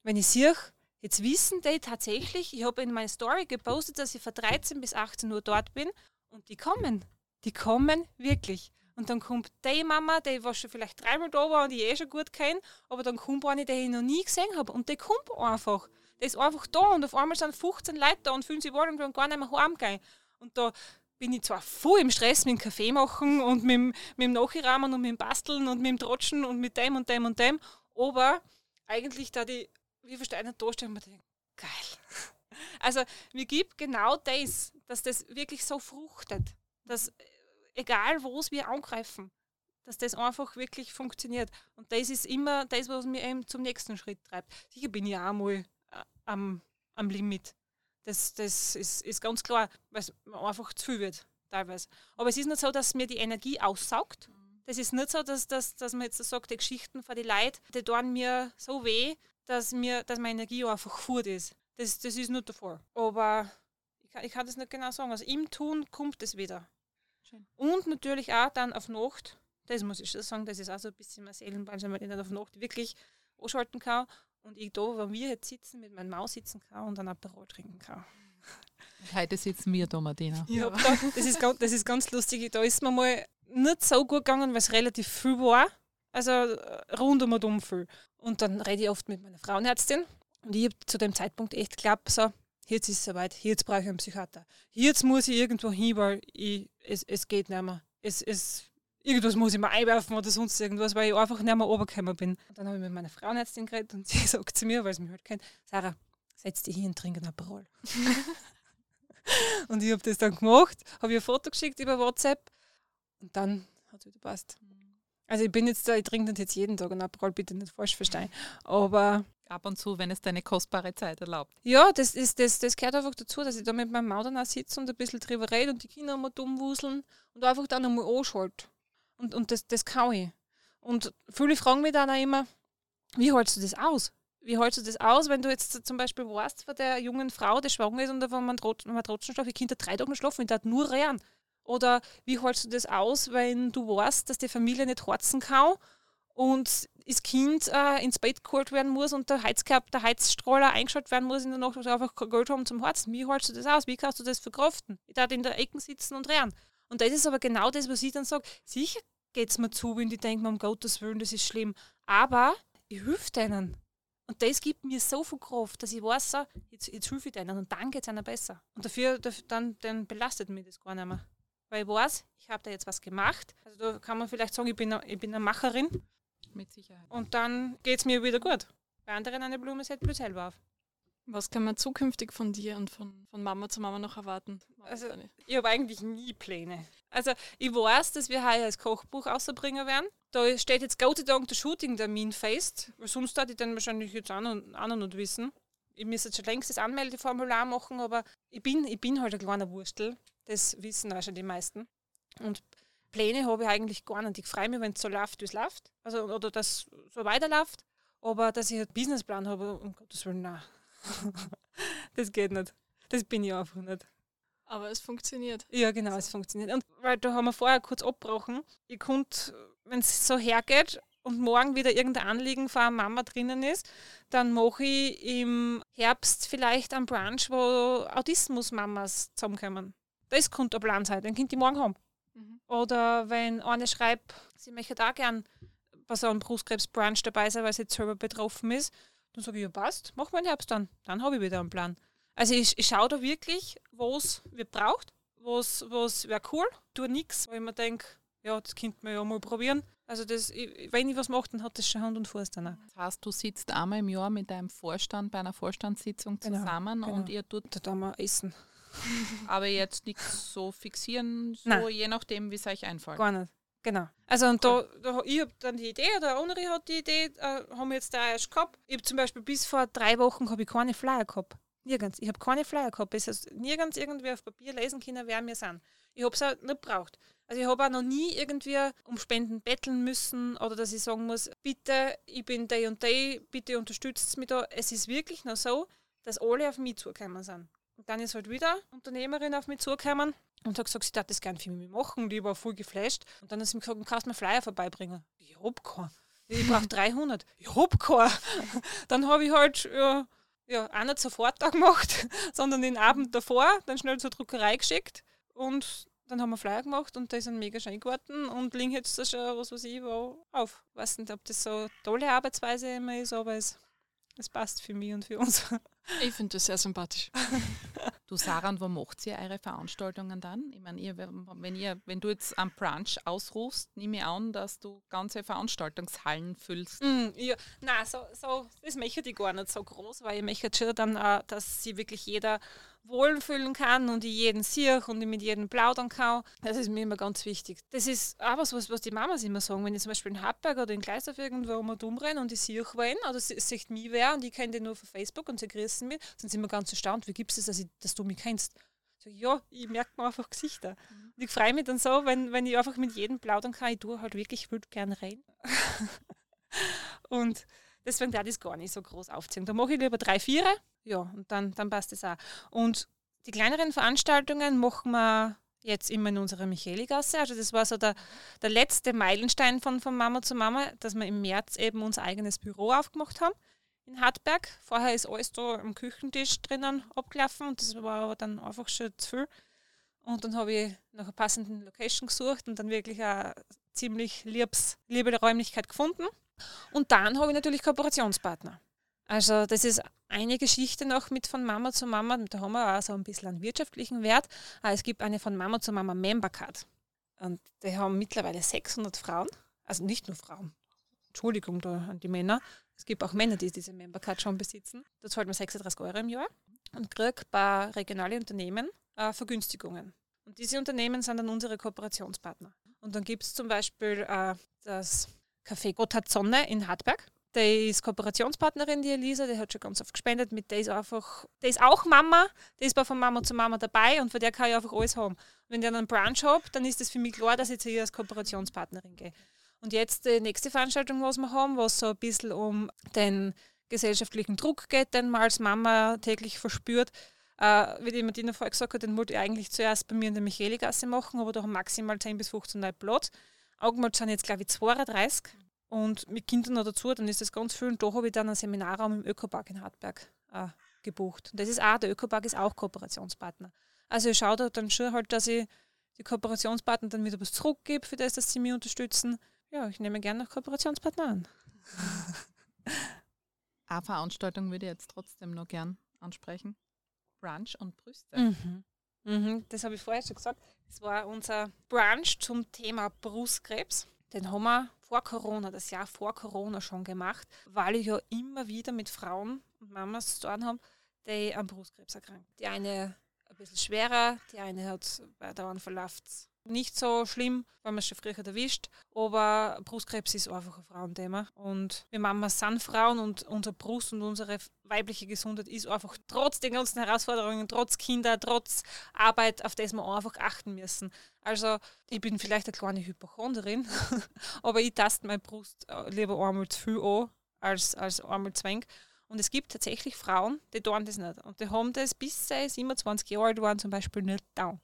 Wenn ich sehe, Jetzt wissen die tatsächlich, ich habe in meiner Story gepostet, dass ich von 13 bis 18 Uhr dort bin und die kommen. Die kommen wirklich. Und dann kommt die Mama, die was schon vielleicht dreimal da war und ich eh schon gut kenne, aber dann kommt eine, die ich noch nie gesehen habe. Und die kommt einfach. Die ist einfach da und auf einmal sind 15 Leute da und fühlen sich wohl und wollen gar nicht mehr heimgehen. Und da bin ich zwar voll im Stress mit dem Kaffee machen und mit, mit dem Nachrahmen und mit dem Basteln und mit dem Trotschen und mit dem und dem und dem, aber eigentlich da die wie verstehe da stehen und denke, geil. <laughs> Also mir gibt genau das, dass das wirklich so fruchtet, dass egal wo es wir angreifen, dass das einfach wirklich funktioniert. Und das ist immer das, was mir eben zum nächsten Schritt treibt. Sicher bin ich auch mal äh, am, am Limit. Das, das ist, ist ganz klar, weil es einfach zu viel wird, teilweise. Aber es ist nicht so, dass mir die Energie aussaugt. Das ist nicht so, dass, dass, dass man jetzt sagt, die Geschichten von den Leuten, die tun mir so weh, dass, mir, dass meine Energie einfach fort ist. Das, das ist nicht der Fall. Aber ich kann, ich kann das nicht genau sagen. Also im Tun kommt es wieder. Schön. Und natürlich auch dann auf Nacht, das muss ich schon sagen, das ist auch so ein bisschen mein Seelenbahn, wenn ich dann auf Nacht wirklich anschalten kann und ich da, wo wir jetzt sitzen, mit meinem Maus sitzen kann und dann Aperol trinken kann. Heute sitzen wir da, Martina. Ja, da, das, ist ganz, das ist ganz lustig. Da ist mir mal nicht so gut gegangen, weil es relativ viel war. Also äh, rund um und um viel. Und dann rede ich oft mit meiner Frauenärztin und ich habe zu dem Zeitpunkt echt geglaubt, so, jetzt ist es soweit, jetzt brauche ich einen Psychiater. Jetzt muss ich irgendwo hin, weil ich, es, es geht nicht mehr. Es, es, irgendwas muss ich mir einwerfen oder sonst irgendwas, weil ich einfach nicht mehr runtergekommen bin. Und dann habe ich mit meiner Frauenärztin geredet und <laughs> sie sagt zu mir, weil sie mich halt kennt, Sarah, setz dich hin und trink einen Aperol. <laughs> und ich habe das dann gemacht, habe ihr ein Foto geschickt über WhatsApp und dann hat es wieder passt. Also ich bin jetzt da, ich trinke das jetzt jeden Tag und Aperol bitte nicht falsch verstehen. Aber ab und zu, wenn es deine kostbare Zeit erlaubt. Ja, das, ist, das, das gehört einfach dazu, dass ich da mit meinem Maudern sitze und ein bisschen drüber rede und die Kinder mal dumm wuseln und einfach dann einmal anschalte. Und, und das, das kann ich. Und viele fragen mich dann auch immer, wie hältst du das aus? Wie hältst du das aus, wenn du jetzt zum Beispiel weißt von der jungen Frau, die schwanger ist und wenn man, trotzdem schlafen, die Kinder drei Tage schlafen, und die hat nur rennen. Oder wie hältst du das aus, wenn du weißt, dass die Familie nicht harzen kann und das Kind äh, ins Bett geholt werden muss und der Heizkörper, der Heizstrahler eingeschaltet werden muss in der Nacht, weil einfach kein Geld haben zum Harzen. Wie hältst du das aus? Wie kannst du das verkraften? Ich darf in der Ecke sitzen und rennen. Und das ist aber genau das, was ich dann sage. Sicher geht es mir zu, wenn die denken, um Gottes Willen, das ist schlimm. Aber ich helfe denen. Und das gibt mir so viel Kraft, dass ich weiß, jetzt, jetzt helfe ich denen und dann geht es ihnen besser. Und dafür, dann, dann belastet mich das gar nicht mehr weil ich weiß, ich habe da jetzt was gemacht. Also da kann man vielleicht sagen, ich bin, eine, ich bin eine Macherin. Mit Sicherheit. Und dann geht es mir wieder gut. Bei anderen eine Blume setzt blüht selber auf. Was kann man zukünftig von dir und von, von Mama zu Mama noch erwarten? Also, ich habe eigentlich nie Pläne. Also, ich weiß, dass wir heuer als Kochbuch rausbringen werden. Da steht jetzt Gott sei Dank der Shooting-Termin fest, weil sonst hätte ich dann wahrscheinlich jetzt auch noch, auch noch nicht wissen. Ich müsste jetzt schon längst das Anmeldeformular machen, aber ich bin, ich bin halt ein kleiner Wurstel. Das wissen auch schon die meisten. Und Pläne habe ich eigentlich gar nicht. Ich freue mich, wenn es so läuft, wie es läuft. Also, oder dass so weiterläuft. Aber dass ich einen Businessplan habe, um Gottes Willen, nein. <laughs> das geht nicht. Das bin ich einfach nicht. Aber es funktioniert. Ja, genau, es funktioniert. Und weil da haben wir vorher kurz abgebrochen. Ich konnte, wenn es so hergeht und morgen wieder irgendein Anliegen von einer Mama drinnen ist, dann mache ich im Herbst vielleicht einen Brunch, wo Autismus-Mamas zusammenkommen. Das könnte ein Plan sein, den könnt ihr morgen haben. Mhm. Oder wenn eine schreibt, sie möchte da gern bei so einem Brustkrebs-Brunch dabei sein, weil sie jetzt selber betroffen ist, dann sage ich, ja passt, machen wir im Herbst dann. Dann habe ich wieder einen Plan. Also ich, ich schaue da wirklich, was wir braucht, was, was wäre cool, tue nichts, weil ich mir denke, ja, das könnte man ja mal probieren. Also das, wenn ich was mache, dann hat das schon Hand und Fuß dann auch. Das heißt, du sitzt einmal im Jahr mit deinem Vorstand bei einer Vorstandssitzung Genau, zusammen genau. und ihr tut Da tun wir essen. <laughs> aber jetzt nichts so fixieren, so Nein. je nachdem, wie es euch einfällt. Gar nicht. Genau. Also und da, da ich habe dann die Idee, der andere hat die Idee, äh, haben wir jetzt da erst gehabt. Ich habe zum Beispiel bis vor drei Wochen habe ich keine Flyer gehabt. Nirgends. Ich habe keine Flyer gehabt. Es ist nirgends irgendwie auf Papier lesen können, wer wir sind. Ich habe es auch nicht braucht. Also ich habe auch noch nie irgendwie um Spenden betteln müssen oder dass ich sagen muss, bitte, ich bin der und der, bitte unterstützt mich da. Es ist wirklich noch so, dass alle auf mich zugekommen sind. Und dann ist halt wieder Unternehmerin auf mich zugekommen und hat gesagt, sie darf das gerne für mich machen. Und ich war voll geflasht. Und dann hat sie mir gesagt, kannst du mir Flyer vorbeibringen? Ich hab keinen. Ich brauche 300. Ich hab keinen. <laughs> Dann habe ich halt ja, ja, auch nicht sofort da gemacht, <laughs> sondern den Abend davor dann schnell zur Druckerei geschickt. Und dann haben wir Flyer gemacht und da ist ein mega schön geworden und liegen jetzt da schon, was weiß ich, wo auf. Ich weiß nicht, ob das so eine tolle Arbeitsweise immer ist, aber es, es passt für mich und für uns. <laughs> Ich finde das sehr sympathisch. Du Sarah, und wo macht ihr eure Veranstaltungen dann? Ich meine, ihr, wenn, ihr, wenn du jetzt am Brunch ausrufst, nehme ich an, dass du ganze Veranstaltungshallen füllst. Mm, ja, nein, so, so, das möchte ich gar nicht so groß, weil ich möchte schon dann auch, dass sich wirklich jeder wohlfühlen kann und ich jeden sehe und ich mit jedem plaudern kann. Das ist mir immer ganz wichtig. Das ist auch was, was, was die Mamas immer sagen. Wenn ich zum Beispiel in Hartberg oder in Gleisdorf irgendwo um und umrenne und ich sehe wen oder sieht mich wer und ich kenne den nur von Facebook und sie grüßen mich, sind sie immer ganz erstaunt, wie gibt es das, dass, ich, dass du mich kennst. So, ja, ich merke mir einfach Gesichter. Und ich freue mich dann so, wenn, wenn ich einfach mit jedem plaudern kann. Ich tue halt wirklich, ich würde gerne reden. <laughs> und deswegen darf ich das gar nicht so groß aufziehen. Da mache ich lieber drei, vier, ja, und dann, dann passt das auch. Und die kleineren Veranstaltungen machen wir jetzt immer in unserer Micheligasse. Also das war so der, der letzte Meilenstein von, von Mama zu Mama, dass wir im März eben unser eigenes Büro aufgemacht haben in Hartberg. Vorher ist alles da am Küchentisch drinnen abgelaufen und das war aber dann einfach schon zu viel. Und dann habe ich nach einer passenden Location gesucht und dann wirklich eine ziemlich liebs, liebe Räumlichkeit gefunden. Und dann habe ich natürlich Kooperationspartner. Also das ist eine Geschichte noch mit von Mama zu Mama. Da haben wir auch so ein bisschen einen wirtschaftlichen Wert. Aber es gibt eine von Mama zu Mama Member Card. Und die haben mittlerweile 600 Frauen. Also nicht nur Frauen. Entschuldigung da an die Männer. Es gibt auch Männer, die diese Member Card schon besitzen. Da zahlt man 36 Euro im Jahr und kriegt bei regionalen Unternehmen äh, Vergünstigungen. Und diese Unternehmen sind dann unsere Kooperationspartner. Und dann gibt es zum Beispiel äh, das Café Gotthard Sonne in Hartberg. Die ist Kooperationspartnerin, die Elisa, die hat schon ganz oft gespendet. Mit der ist einfach, die ist auch Mama, die ist bei von Mama zu Mama dabei und von der kann ich einfach alles haben. Wenn ich dann einen Brunch habe, dann ist es für mich klar, dass ich zu ihr als Kooperationspartnerin gehe. Und jetzt die nächste Veranstaltung, was wir haben, was so ein bisschen um den gesellschaftlichen Druck geht, den man als Mama täglich verspürt. Äh, wie die Martina vorher gesagt hat, den wollte ich eigentlich zuerst bei mir in der Micheligasse machen, aber da haben maximal 10 bis 15 Leute Platz. Augenmatt sind jetzt, glaube ich, 32 und mit Kindern noch dazu, dann ist das ganz viel. Und da habe ich dann einen Seminarraum im Ökopark in Hartberg äh, gebucht. Und das ist auch, der Ökopark ist auch Kooperationspartner. Also ich schaue da dann schon halt, dass ich die Kooperationspartner dann wieder was zurückgebe, für das, dass sie mich unterstützen. Ja, ich nehme gerne noch Kooperationspartner an. <laughs> Eine Veranstaltung würde ich jetzt trotzdem noch gern ansprechen. Brunch und Brüste. Mhm. Mhm, das habe ich vorher schon gesagt. Das war unser Brunch zum Thema Brustkrebs. Den haben wir vor Corona, das Jahr vor Corona schon gemacht, weil ich ja immer wieder mit Frauen und Mamas zu tun habe, die an Brustkrebs erkranken. Die eine ein bisschen schwerer, die eine hat bei der verläuft nicht so schlimm, weil man es schon früher erwischt. Aber Brustkrebs ist einfach ein Frauenthema. Und wir Mamas sind Frauen und unsere Brust und unsere weibliche Gesundheit ist einfach trotz den ganzen Herausforderungen, trotz Kinder, trotz Arbeit, auf das wir einfach achten müssen. Also ich bin vielleicht eine kleine Hypochonderin, <laughs> aber ich taste meine Brust äh, lieber einmal zu viel an, als, als einmal zu wenig. Und es gibt tatsächlich Frauen, die tun das nicht. Und die haben das bis sie 27 Jahre alt waren zum Beispiel nicht da.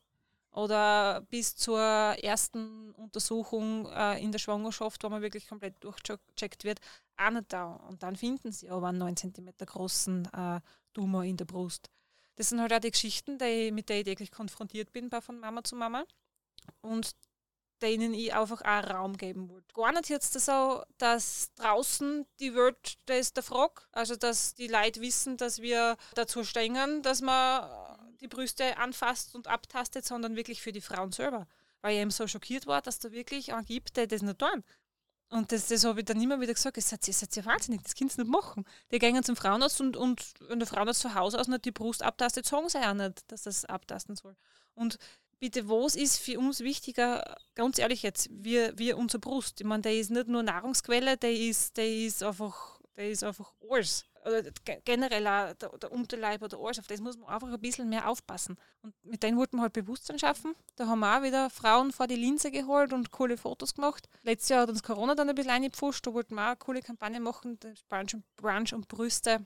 Oder bis zur ersten Untersuchung äh, in der Schwangerschaft, wo man wirklich komplett durchgecheckt wird, auch nicht da. Und dann finden sie aber einen 9 cm großen äh, Tumor in der Brust. Das sind halt auch die Geschichten, die, mit denen ich täglich konfrontiert bin von Mama zu Mama. Und denen ich einfach auch Raum geben wollte. Gar nicht jetzt so, dass draußen die Welt, das ist der Frage, also dass die Leute wissen, dass wir dazu stehen, dass man die Brüste anfasst und abtastet, sondern wirklich für die Frauen selber. Weil ich eben so schockiert war, dass da wirklich einen gibt, der das nicht tun. Und das, das habe ich dann immer wieder gesagt, das seid ihr, seid ihr wahnsinnig, das könnt ihr nicht machen. Die gehen zum Frauenarzt und, und wenn der Frauenarzt zu Hause aus nicht die Brust abtastet, sagen sie auch nicht, dass das abtasten soll. Und bitte, was ist für uns wichtiger, ganz ehrlich jetzt, wie, wie unsere Brust? Ich meine, der ist nicht nur Nahrungsquelle, der ist, der ist einfach, der ist einfach alles oder generell auch der, der Unterleib oder alles, auf das muss man einfach ein bisschen mehr aufpassen. Und mit denen wollten wir halt Bewusstsein schaffen. Da haben wir auch wieder Frauen vor die Linse geholt und coole Fotos gemacht. Letztes Jahr hat uns Corona dann ein bisschen eingepfuscht, da wollten wir auch eine coole Kampagne machen, Brunch und, Brunch und Brüste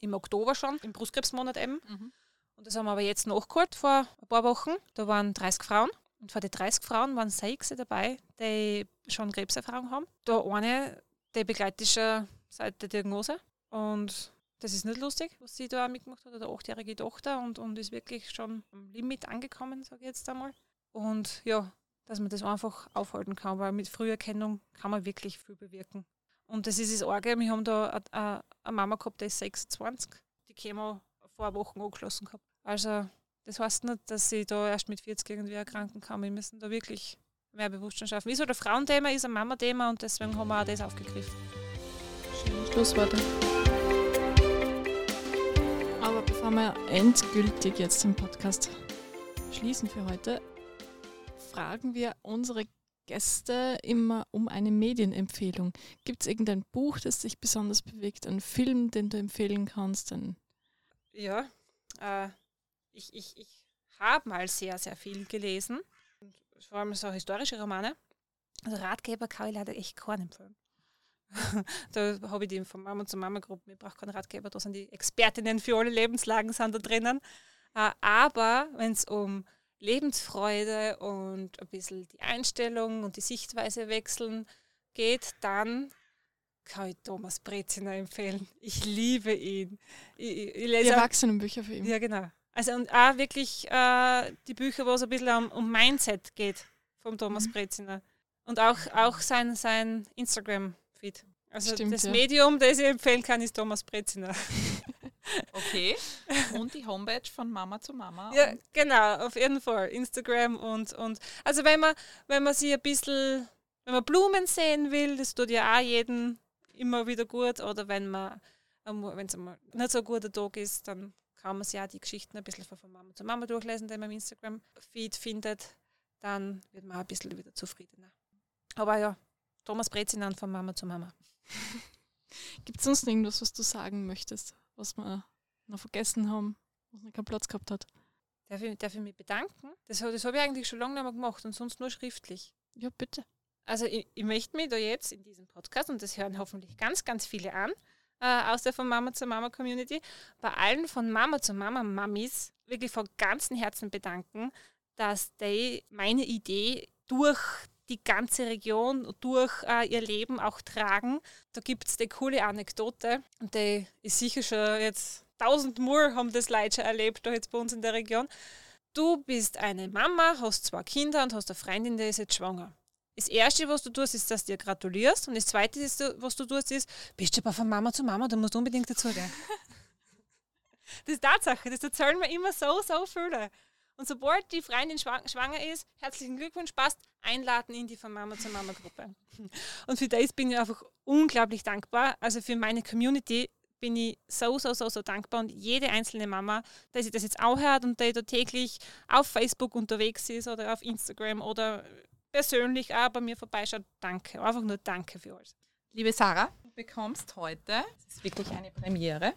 im Oktober schon, im Brustkrebsmonat eben. Mhm. Und das haben wir aber jetzt nachgeholt vor ein paar Wochen. Da waren 30 Frauen. Und von den 30 Frauen waren sechs dabei, die schon Krebserfahrung haben. Da eine, die begleitet schon seit der Diagnose. Und das ist nicht lustig, was sie da mitgemacht hat, eine achtjährige Tochter und, und ist wirklich schon am Limit angekommen, sage ich jetzt einmal. Und ja, dass man das einfach aufhalten kann, weil mit Früherkennung kann man wirklich viel bewirken. Und das ist das Arge, wir haben da eine, Mama gehabt, die ist 26, die Chemo vor Wochen angeschlossen gehabt. Also das heißt nicht, dass sie da erst mit 40 irgendwie erkranken kann. Wir müssen da wirklich mehr Bewusstsein schaffen. Ist ein Frauenthema, ist ein Mama-Thema und deswegen haben wir auch das aufgegriffen. Schöne Schlussworte. Bevor wir endgültig jetzt den Podcast schließen für heute, fragen wir unsere Gäste immer um eine Medienempfehlung. Gibt es irgendein Buch, das dich besonders bewegt, einen Film, den du empfehlen kannst? Ein ja, äh, ich, ich, ich habe mal sehr, sehr viel gelesen. Vor allem so historische Romane. Also Ratgeber kann ich leider echt keinen empfehlen. <laughs> da habe ich die von Mama zu Mama Gruppe. Ich brauche keinen Ratgeber, da sind die Expertinnen für alle Lebenslagen sind da drinnen. Äh, aber wenn es um Lebensfreude und ein bisschen die Einstellung und die Sichtweise wechseln geht, dann kann ich Thomas Breziner empfehlen. <laughs> Ich liebe ihn. Ich, ich lese die Erwachsenenbücher für ihn. Ja, genau. Also und auch wirklich äh, die Bücher, wo es ein bisschen um, um Mindset geht, vom Thomas mhm. Breziner. Und auch, auch sein, sein Instagram Feed. Also Stimmt, das ja. Medium, das ich empfehlen kann, ist Thomas Breziner. <laughs> Okay. Und die Homepage von Mama zu Mama. Ja, genau, auf jeden Fall. Instagram und, und also wenn man, wenn man sich ein bisschen, wenn man Blumen sehen will, das tut ja auch jeden immer wieder gut. Oder wenn man, wenn es einmal nicht so ein guter Tag ist, dann kann man sich auch die Geschichten ein bisschen von Mama zu Mama durchlesen, die man im Instagram-Feed findet. Dann wird man auch ein bisschen wieder zufriedener. Aber ja, Thomas Brezinan von Mama zu Mama. <laughs> Gibt es sonst irgendwas, was du sagen möchtest, was wir noch vergessen haben, was noch keinen Platz gehabt hat? Darf ich, darf ich mich bedanken? Das, das habe ich eigentlich schon lange nicht mehr gemacht und sonst nur schriftlich. Ja, bitte. Also ich, ich möchte mich da jetzt in diesem Podcast, und das hören hoffentlich ganz, ganz viele an, äh, aus der von Mama zu Mama Community, bei allen von Mama zu Mama Mamis wirklich von ganzem Herzen bedanken, dass die meine Idee durch die ganze Region durch äh, ihr Leben auch tragen. Da gibt es eine coole Anekdote, und die ist sicher schon jetzt tausendmal haben das Leute schon erlebt, da jetzt bei uns in der Region. Du bist eine Mama, hast zwei Kinder und hast eine Freundin, die ist jetzt schwanger. Das Erste, was du tust, ist, dass du dir gratulierst. Und das Zweite, was du tust, ist, bist du aber von Mama zu Mama, du musst unbedingt dazu gehen. <laughs> das ist Tatsache, das erzählen mir immer so, so viele. Und sobald die Freundin schwanger ist, herzlichen Glückwunsch, passt, einladen in die von Mama zur Mama Gruppe. <laughs> Und für das bin ich einfach unglaublich dankbar. Also für meine Community bin ich so, so, so, so dankbar und jede einzelne Mama, dass sie das jetzt auch hört und die da täglich auf Facebook unterwegs ist oder auf Instagram oder persönlich auch bei mir vorbeischaut, danke. Einfach nur danke für alles. Liebe Sarah, du bekommst heute, es ist wirklich eine Premiere,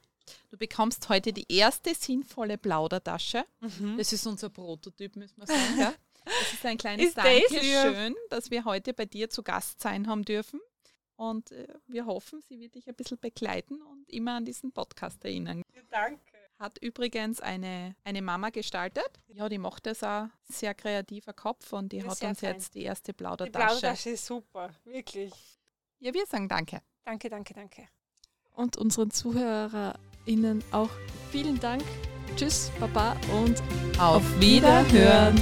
Du bekommst heute die erste sinnvolle Plaudertasche. Mhm. Das ist unser Prototyp, müssen wir sagen. Ja? Das ist ein kleines <laughs> ist Dankeschön, das dass wir heute bei dir zu Gast sein haben dürfen. Und äh, wir hoffen, sie wird dich ein bisschen begleiten und immer an diesen Podcast erinnern. Danke. Hat übrigens eine, eine Mama gestaltet. Ja, die macht das auch sehr kreativer Kopf und die ja, hat uns fein. jetzt die erste Plaudertasche. Die Plaudertasche ist super, wirklich. Ja, wir sagen danke. Danke, danke, danke. Und unseren ZuhörerInnen auch vielen Dank. Tschüss, Baba und auf Wiederhören.